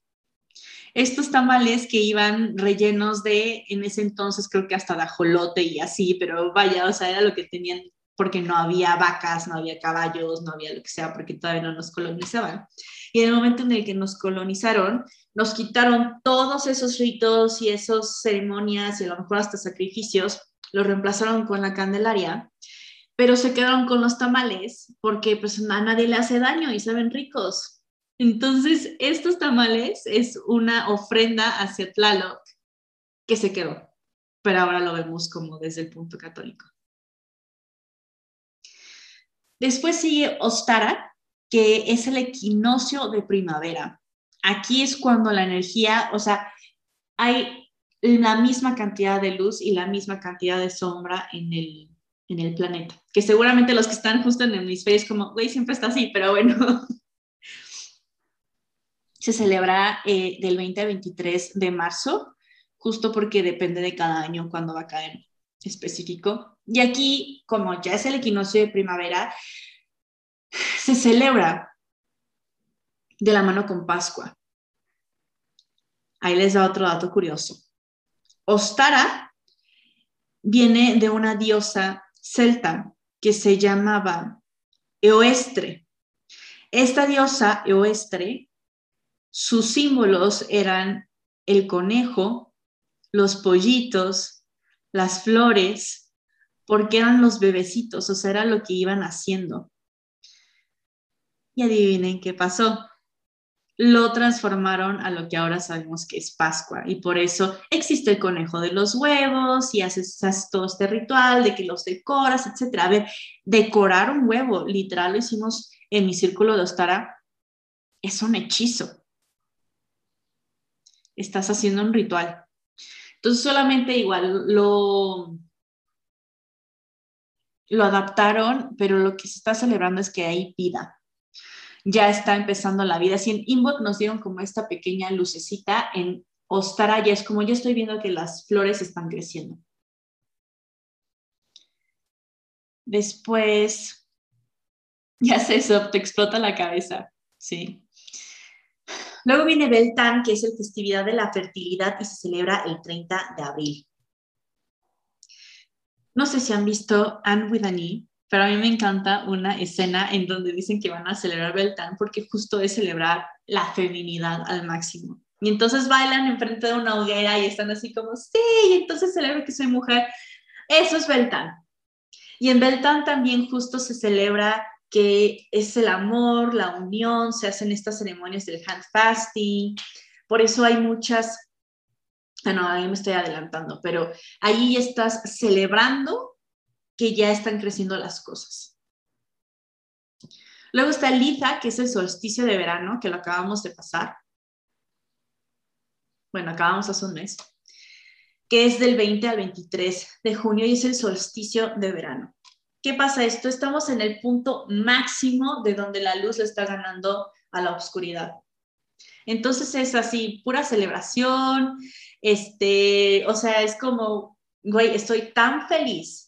Speaker 2: Estos tamales que iban rellenos de, en ese entonces creo que hasta de ajolote y así, pero vaya, o sea, era lo que tenían porque no había vacas, no había caballos, no había lo que sea, porque todavía no nos colonizaban. Y en el momento en el que nos colonizaron, nos quitaron todos esos ritos y esas ceremonias y a lo mejor hasta sacrificios, los reemplazaron con la Candelaria, pero se quedaron con los tamales porque pues a nadie le hace daño y saben ricos. Entonces, estos tamales es una ofrenda hacia Tlaloc que se quedó, pero ahora lo vemos como desde el punto católico. Después sigue Ostara, que es el equinoccio de primavera. Aquí es cuando la energía, o sea, hay la misma cantidad de luz y la misma cantidad de sombra en el, en el planeta. Que seguramente los que están justo en el hemisferio es como, güey, siempre está así, pero bueno. [laughs] Se celebra eh, del 20 al 23 de marzo, justo porque depende de cada año cuándo va a caer específico. Y aquí, como ya es el equinoccio de primavera, [sighs] se celebra de la mano con Pascua. Ahí les da otro dato curioso. Ostara viene de una diosa celta que se llamaba Eoestre. Esta diosa Eoestre, sus símbolos eran el conejo, los pollitos, las flores, porque eran los bebecitos, o sea, era lo que iban haciendo. Y adivinen qué pasó lo transformaron a lo que ahora sabemos que es Pascua. Y por eso existe el conejo de los huevos y haces, todo este ritual de que los decoras, etc. A ver, decorar un huevo, literal lo hicimos en mi círculo de Ostara, es un hechizo. Estás haciendo un ritual. Entonces solamente igual lo, lo adaptaron, pero lo que se está celebrando es que hay vida ya está empezando la vida. Si en Inbot nos dieron como esta pequeña lucecita, en Ostara ya es como yo estoy viendo que las flores están creciendo. Después, [laughs] ya sé eso, te explota la cabeza, sí. Luego viene Beltán, que es la festividad de la fertilidad y se celebra el 30 de abril. No sé si han visto Anne with an E, pero a mí me encanta una escena en donde dicen que van a celebrar Beltán porque justo es celebrar la feminidad al máximo. Y entonces bailan enfrente de una hoguera y están así como, sí, y entonces celebro que soy mujer. Eso es Beltán. Y en Beltán también justo se celebra que es el amor, la unión, se hacen estas ceremonias del hand fasting. Por eso hay muchas, bueno, ahí me estoy adelantando, pero ahí estás celebrando que ya están creciendo las cosas. Luego está Liza, que es el solsticio de verano, que lo acabamos de pasar. Bueno, acabamos hace un mes, que es del 20 al 23 de junio y es el solsticio de verano. ¿Qué pasa esto? Estamos en el punto máximo de donde la luz le está ganando a la oscuridad. Entonces es así, pura celebración, este, o sea, es como, güey, estoy tan feliz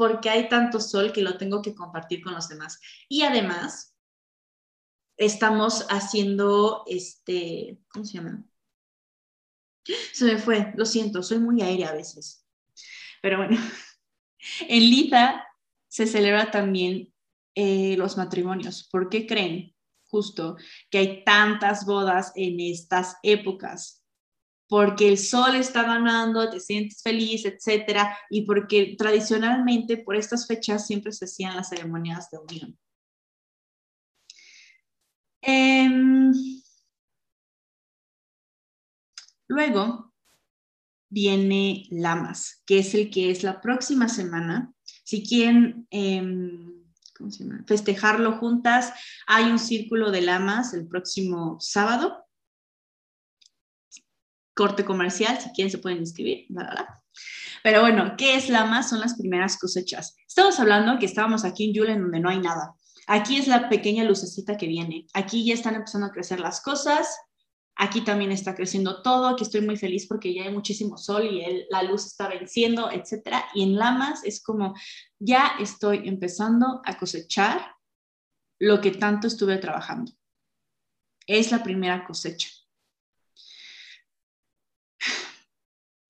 Speaker 2: porque hay tanto sol que lo tengo que compartir con los demás. Y además, estamos haciendo, este, ¿cómo se llama? [gasps] Se me fue, lo siento, soy muy aérea a veces. Pero bueno, [laughs] en Liza se celebra también eh, los matrimonios. ¿Por qué creen justo que hay tantas bodas en estas épocas? Porque el sol está ganando, te sientes feliz, etcétera, y porque tradicionalmente por estas fechas siempre se hacían las ceremonias de unión. Em, luego viene Lamas, que es el que es la próxima semana. Si quieren em, festejarlo juntas, hay un círculo de Lamas el próximo sábado. Corte comercial, si quieren se pueden inscribir. Pero bueno, ¿qué es Lamas? Son las primeras cosechas. Estamos hablando que estábamos aquí en Yule, en donde no hay nada. Aquí es la pequeña lucecita que viene. Aquí ya están empezando a crecer las cosas. Aquí también está creciendo todo. Aquí estoy muy feliz porque ya hay muchísimo sol y la luz está venciendo, etcétera. Y en Lamas es como ya estoy empezando a cosechar lo que tanto estuve trabajando. Es la primera cosecha.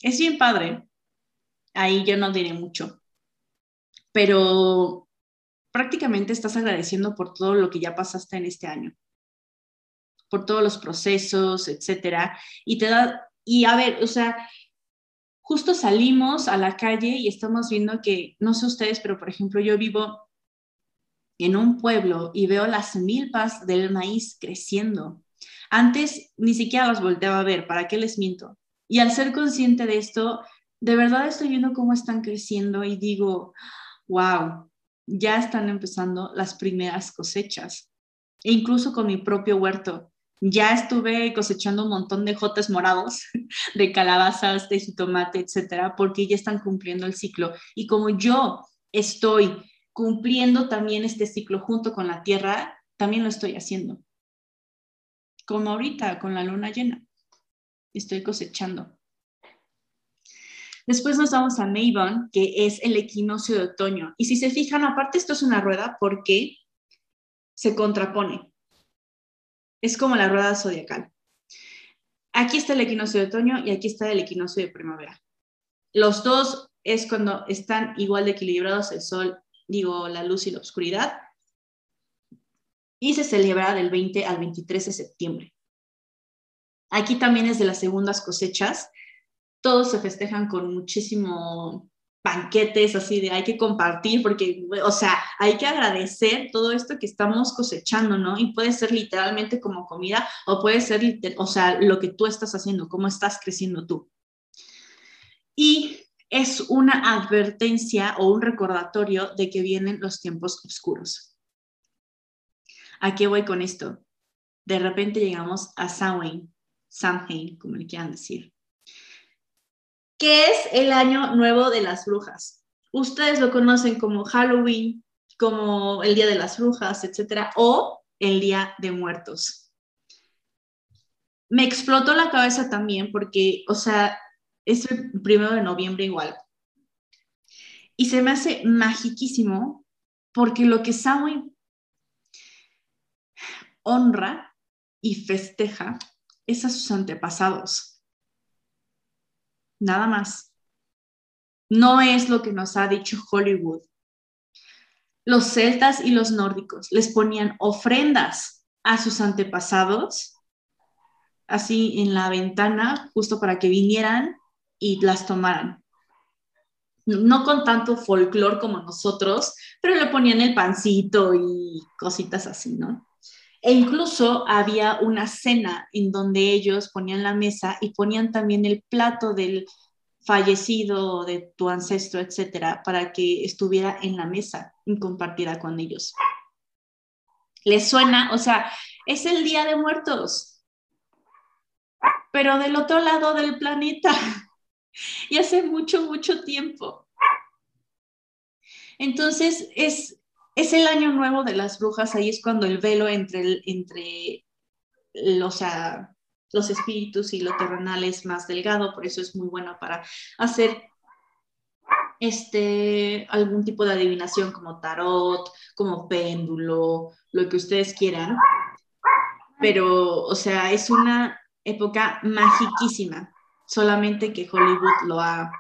Speaker 2: Es bien padre. Ahí yo no diré mucho. Pero prácticamente estás agradeciendo por todo lo que ya pasaste en este año, por todos los procesos, etcétera, y te da, y a ver, o sea, justo salimos a la calle y estamos viendo que, no sé ustedes, pero por ejemplo, yo vivo en un pueblo y veo las milpas del maíz creciendo. Antes ni siquiera las volteaba a ver, ¿para qué les miento? Y al ser consciente de esto, de verdad estoy viendo cómo están creciendo y digo, wow, ya están empezando las primeras cosechas. E incluso con mi propio huerto, ya estuve cosechando un montón de jotes morados, [laughs] de calabazas, de jitomate, etcétera, porque ya están cumpliendo el ciclo. Y como yo estoy cumpliendo también este ciclo junto con la tierra, también lo estoy haciendo. Como ahorita con la luna llena, estoy cosechando. Después nos vamos a Mabon, que es el equinoccio de otoño. Y si se fijan, aparte esto es una rueda porque se contrapone. Es como la rueda zodiacal. Aquí está el equinoccio de otoño y aquí está el equinoccio de primavera. Los dos es cuando están igual de equilibrados el sol, digo, la luz y la oscuridad. Y se celebra del 20 al 23 de septiembre. Aquí también es de las segundas cosechas todos se festejan con muchísimo banquetes así de hay que compartir porque, o sea, hay que agradecer todo esto que estamos cosechando, ¿no? Y puede ser literalmente como comida o puede ser, o sea, lo que tú estás haciendo, cómo estás creciendo tú. Y es una advertencia o un recordatorio de que vienen los tiempos oscuros. ¿A qué voy con esto? De repente llegamos a Samhain, Samhain, como le quieran decir. ¿Qué es el Año Nuevo de las Brujas? Ustedes lo conocen como Halloween, como el Día de las Brujas, etcétera, o el Día de Muertos. Me explotó la cabeza también porque, o sea, es el primero de noviembre igual. Y se me hace magiquísimo porque lo que Samhain honra y festeja es a sus antepasados nada más. No es lo que nos ha dicho Hollywood. Los celtas y los nórdicos les ponían ofrendas a sus antepasados, así en la ventana, justo para que vinieran y las tomaran. No con tanto folclor como nosotros, pero le ponían el pancito y cositas así, ¿no? E incluso había una cena en donde ellos ponían la mesa y ponían también el plato del fallecido, de tu ancestro, etcétera, para que estuviera en la mesa y compartiera con ellos. ¿Les suena? O sea, es el Día de Muertos, pero del otro lado del planeta [laughs] y hace mucho, mucho tiempo. Entonces, es, es el año nuevo de las brujas, ahí es cuando el velo entre, entre los, los espíritus y lo terrenal es más delgado, por eso es muy bueno para hacer este, algún tipo de adivinación como tarot, como péndulo, lo que ustedes quieran. Pero, o sea, es una época magiquísima, solamente que Hollywood lo ha,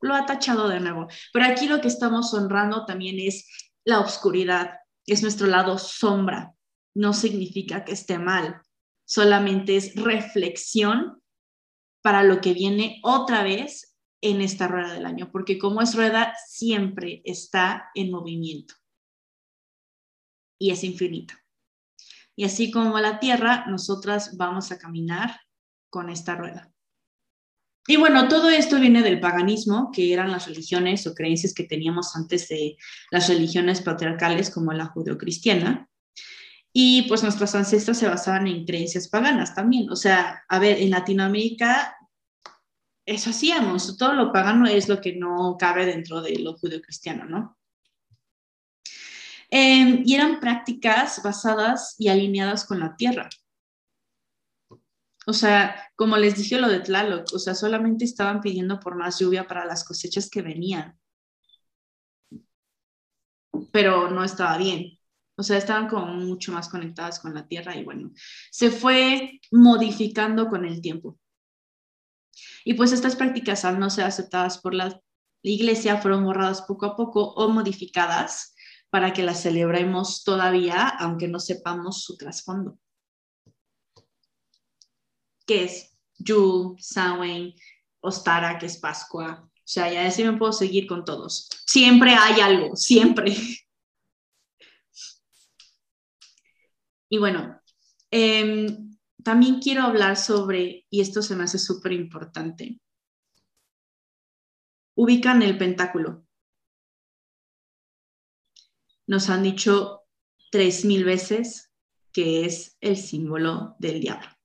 Speaker 2: lo ha tachado de nuevo. Pero aquí lo que estamos honrando también es la oscuridad, es nuestro lado sombra. No significa que esté mal, solamente es reflexión para lo que viene otra vez en esta rueda del año, porque como es rueda, siempre está en movimiento y es infinito. Y así como la tierra, nosotras vamos a caminar con esta rueda. Y bueno, todo esto viene del paganismo, que eran las religiones o creencias que teníamos antes de las religiones patriarcales como la judeocristiana. Y pues nuestros ancestros se basaban en creencias paganas también. O sea, a ver, en Latinoamérica eso hacíamos, todo lo pagano es lo que no cabe dentro de lo judeocristiano, ¿no? Em, y eran prácticas basadas y alineadas con la tierra. O sea, como les dije lo de Tlaloc, o sea, solamente estaban pidiendo por más lluvia para las cosechas que venían. Pero no estaba bien. O sea, estaban como mucho más conectadas con la tierra y bueno, se fue modificando con el tiempo. Y pues estas prácticas, al no ser aceptadas por la iglesia, fueron borradas poco a poco o modificadas para que las celebremos todavía, aunque no sepamos su trasfondo que es Yule, Samhain, Ostara, que es Pascua. O sea, ya así me puedo seguir con todos. Siempre hay algo, siempre. [laughs] Y bueno, em, también quiero hablar sobre, y esto se me hace súper importante, ubican el pentáculo. Nos han dicho tres mil veces que es el símbolo del diablo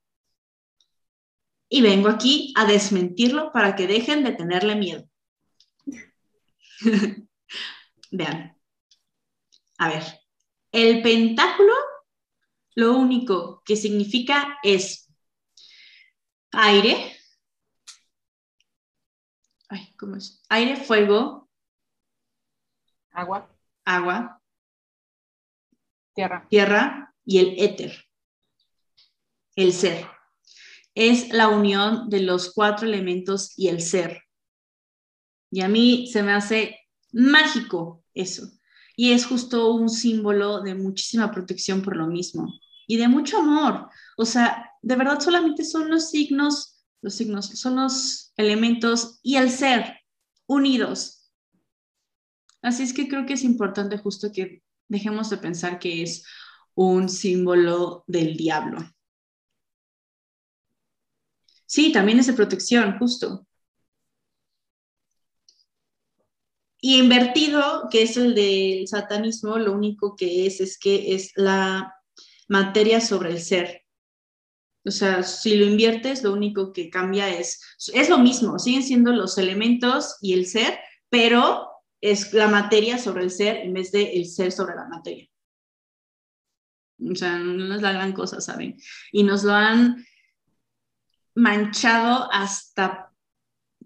Speaker 2: y vengo aquí a desmentirlo para que dejen de tenerle miedo. [laughs] Vean. A ver, el pentáculo lo único que significa es aire. Ay, ¿cómo es? Aire, fuego.
Speaker 1: Agua.
Speaker 2: Agua.
Speaker 1: Tierra.
Speaker 2: Tierra y el éter. El ser es la unión de los cuatro elementos y el ser. Y a mí se me hace mágico eso. Y es justo un símbolo de muchísima protección por lo mismo y de mucho amor. O sea, de verdad solamente son los signos, los signos, son los elementos y el ser unidos. Así es que creo que es importante justo que dejemos de pensar que es un símbolo del diablo. Sí, también es de protección, justo. Y invertido, que es el del satanismo, lo único que es es que es la materia sobre el ser. O sea, si lo inviertes, lo único que cambia es, es lo mismo, siguen siendo los elementos y el ser, pero es la materia sobre el ser en vez de el ser sobre la materia. O sea, no es la gran cosa, ¿saben? Y nos lo han manchado hasta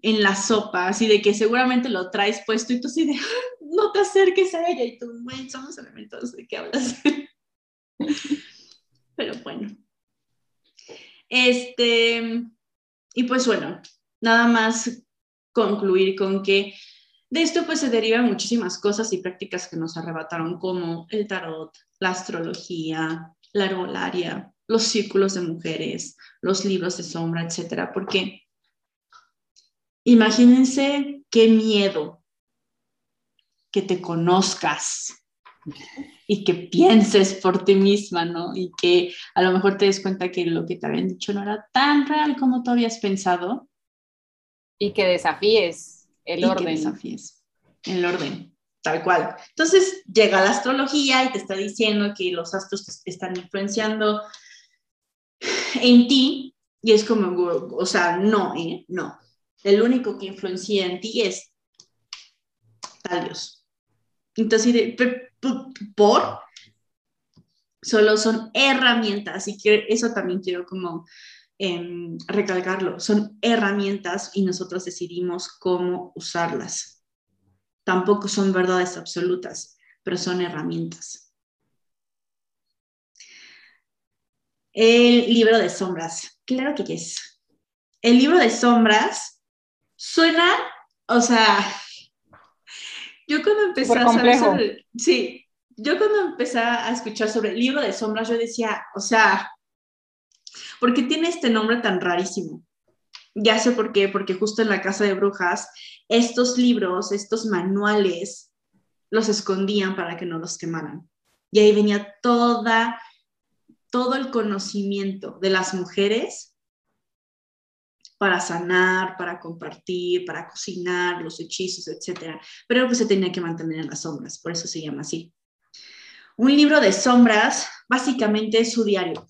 Speaker 2: en la sopa, así de que seguramente lo traes puesto y tú así de, no te acerques a ella y tú, güey, somos elementos de qué hablas. [laughs] Pero bueno. Este, y pues bueno, nada más concluir con que de esto pues se derivan muchísimas cosas y prácticas que nos arrebataron como el tarot, la astrología, la herbolaria, los círculos de mujeres, los libros de sombra, etcétera, porque imagínense qué miedo que te conozcas y que pienses por ti misma, ¿no? Y que a lo mejor te des cuenta que lo que te habían dicho no era tan real como tú habías pensado.
Speaker 1: Y que desafíes el orden.
Speaker 2: Que desafíes el orden, tal cual. Entonces llega la astrología y te está diciendo que los astros te están influenciando en ti y es como, o sea, no, ¿eh? No. El único que influencia en ti es tal Dios. Entonces, por, solo son herramientas y que eso también quiero como em, recalcarlo, son herramientas y nosotros decidimos cómo usarlas. Tampoco son verdades absolutas, pero son herramientas. El libro de sombras. Claro que es. El libro de sombras suena, o sea, yo cuando empecé a saber sobre, sí, yo cuando empecé a escuchar sobre el libro de sombras, yo decía, o sea, ¿por qué tiene este nombre tan rarísimo? Ya sé por qué, porque justo en la casa de brujas, estos libros, estos manuales, los escondían para que no los quemaran. Y ahí venía toda todo el conocimiento de las mujeres para sanar, para compartir, para cocinar, los hechizos, etc. Pero que se tenía que mantener en las sombras, por eso se llama así. Un libro de sombras básicamente es su diario.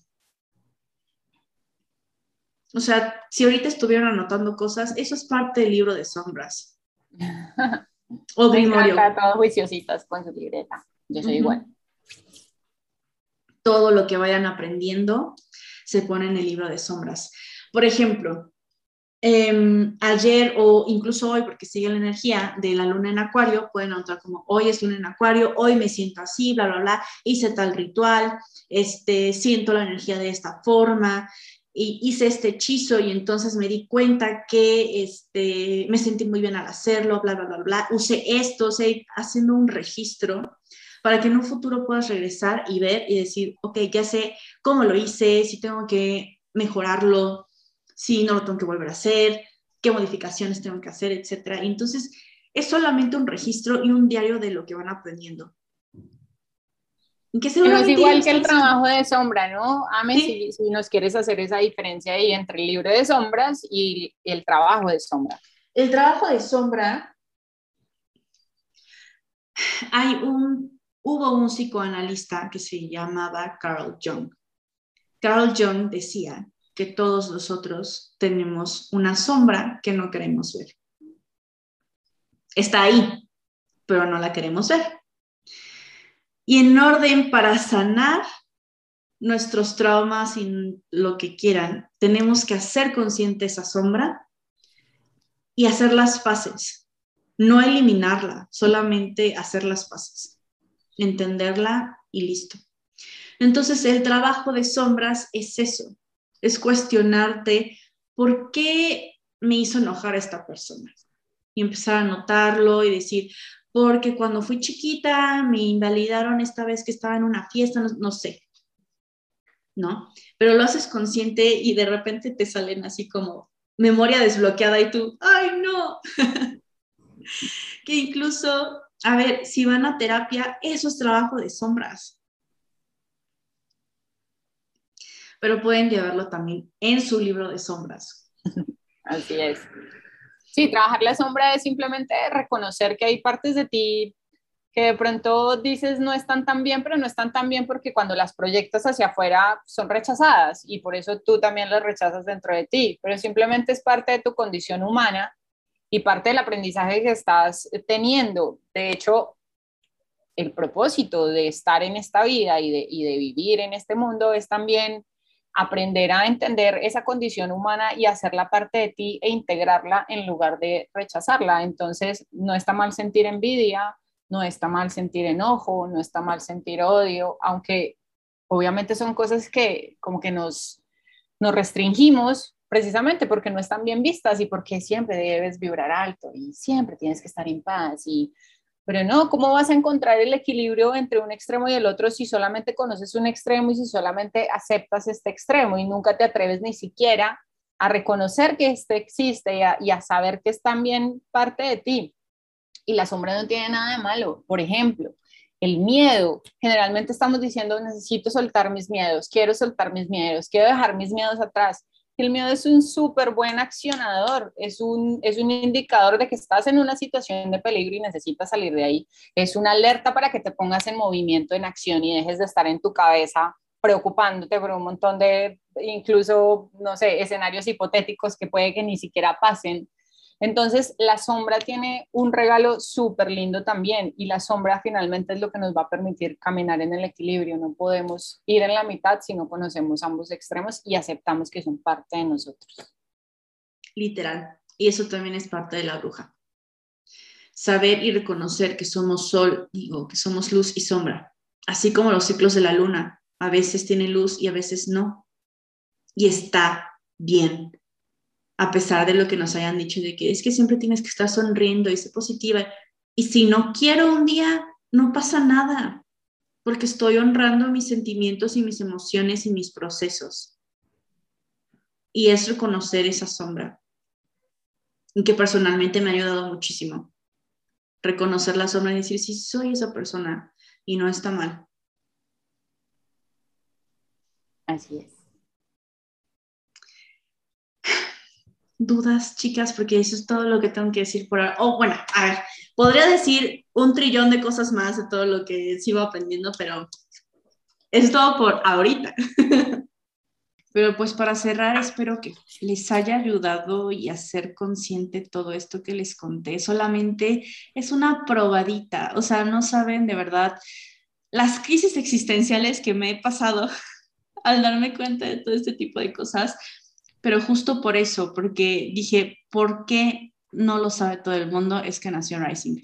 Speaker 2: O sea, si ahorita estuvieran anotando cosas, eso es parte del libro de sombras. [laughs]
Speaker 1: O grimorio. todos juiciositas con su libreta. Yo soy igual.
Speaker 2: Todo lo que vayan aprendiendo se pone en el libro de sombras. Por ejemplo, Em, ayer o incluso hoy, porque sigue la energía de la luna en acuario, pueden anotar como hoy es luna en acuario, hoy me siento así, bla, bla, bla, hice tal ritual, este, siento la energía de esta forma, y hice este hechizo y entonces me di cuenta que este, me sentí muy bien al hacerlo, bla, bla, bla, bla, usé esto, o sea, haciendo un registro para que en un futuro puedas regresar y ver y decir, ok, ya sé cómo lo hice, si tengo que mejorarlo, si no lo tengo que volver a hacer, qué modificaciones tengo que hacer, etcétera. Entonces, es solamente un registro y un diario de lo que van aprendiendo.
Speaker 1: Que es igual que el trabajo de sombra, ¿no? Ame, si, si, nos quieres hacer esa diferencia ahí entre el libro de sombras y el trabajo de sombra.
Speaker 2: El trabajo de sombra, hay un, hubo un psicoanalista que se llamaba Carl Jung. Carl Jung decía que todos nosotros tenemos una sombra que no queremos ver. Está ahí, pero no la queremos ver. Y en orden para sanar nuestros traumas y lo que quieran, tenemos que hacer consciente esa sombra y hacer las paces. No eliminarla, solamente hacer las paces. Entenderla y listo. Entonces el trabajo de sombras es eso, es cuestionarte por qué me hizo enojar a esta persona. Y empezar a notarlo y decir, porque cuando fui chiquita me invalidaron esta vez que estaba en una fiesta, no, sé, ¿no? Pero lo haces consciente y de repente te salen así como memoria desbloqueada y tú, ay, no. [laughs] que incluso, a ver, si van a terapia, eso es trabajo de sombras. pero pueden llevarlo también en su libro de sombras. [laughs]
Speaker 1: Así es. Sí, trabajar la sombra es simplemente reconocer que hay partes de ti que de pronto dices no están tan bien, pero no están tan bien porque cuando las proyectas hacia afuera son rechazadas y por eso tú también las rechazas dentro de ti, pero simplemente es parte de tu condición humana y parte del aprendizaje que estás teniendo. De hecho, el propósito de estar en esta vida y de, vivir en este mundo es también aprender a entender esa condición humana y hacerla parte de ti e integrarla en lugar de rechazarla. Entonces, no está mal sentir envidia, no está mal sentir enojo, no está mal sentir odio, aunque obviamente son cosas que como que nos, nos restringimos precisamente porque no están bien vistas y porque siempre debes vibrar alto y siempre tienes que estar en paz y pero no, ¿cómo vas a encontrar el equilibrio entre un extremo y el otro si solamente conoces un extremo y si solamente aceptas este extremo y nunca te atreves ni siquiera a reconocer que este existe y a, saber que es también parte de ti? Y la sombra no tiene nada de malo. Por ejemplo, el miedo. Generalmente estamos diciendo, necesito soltar mis miedos, quiero soltar mis miedos, quiero dejar mis miedos atrás. El miedo es un súper buen accionador, es un, es un indicador de que estás en una situación de peligro y necesitas salir de ahí. Es una alerta para que te pongas en movimiento, en acción y dejes de estar en tu cabeza preocupándote por un montón de, incluso, no sé, escenarios hipotéticos que puede que ni siquiera pasen entonces, la sombra tiene un regalo súper lindo también y la sombra finalmente es lo que nos va a permitir caminar en el equilibrio. No podemos ir en la mitad si no conocemos ambos extremos y aceptamos que son parte de nosotros.
Speaker 2: Literal. Y eso también es parte de la bruja. Saber y reconocer que somos sol, digo, que somos luz y sombra. Así como los ciclos de la luna. A veces tiene luz y a veces no. Y está bien a pesar de lo que nos hayan dicho de que es que siempre tienes que estar sonriendo y ser positiva. Y si no quiero un día, no pasa nada, porque estoy honrando mis sentimientos y mis emociones y mis procesos. Y es reconocer esa sombra, que personalmente me ha ayudado muchísimo. Reconocer la sombra y decir, sí, soy esa persona y no está mal.
Speaker 1: Así es.
Speaker 2: Dudas, chicas, porque eso es todo lo que tengo que decir por ahora. Oh, bueno, a ver, podría decir un trillón de cosas más de todo lo que sigo aprendiendo, pero es todo por ahorita. [laughs] Pero pues para cerrar, espero que les haya ayudado y hacer consciente todo esto que les conté. Solamente es una probadita, o sea, no saben de verdad las crisis existenciales que me he pasado [laughs] al darme cuenta de todo este tipo de cosas, pero justo por eso, porque dije, ¿por qué no lo sabe todo el mundo? Es que nació Rising.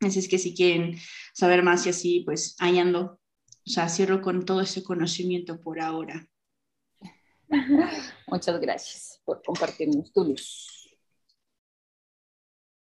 Speaker 2: Así es que si quieren saber más y así, pues ahí ando. O sea, cierro con todo ese conocimiento por ahora.
Speaker 1: Muchas gracias por compartirnos tu luz.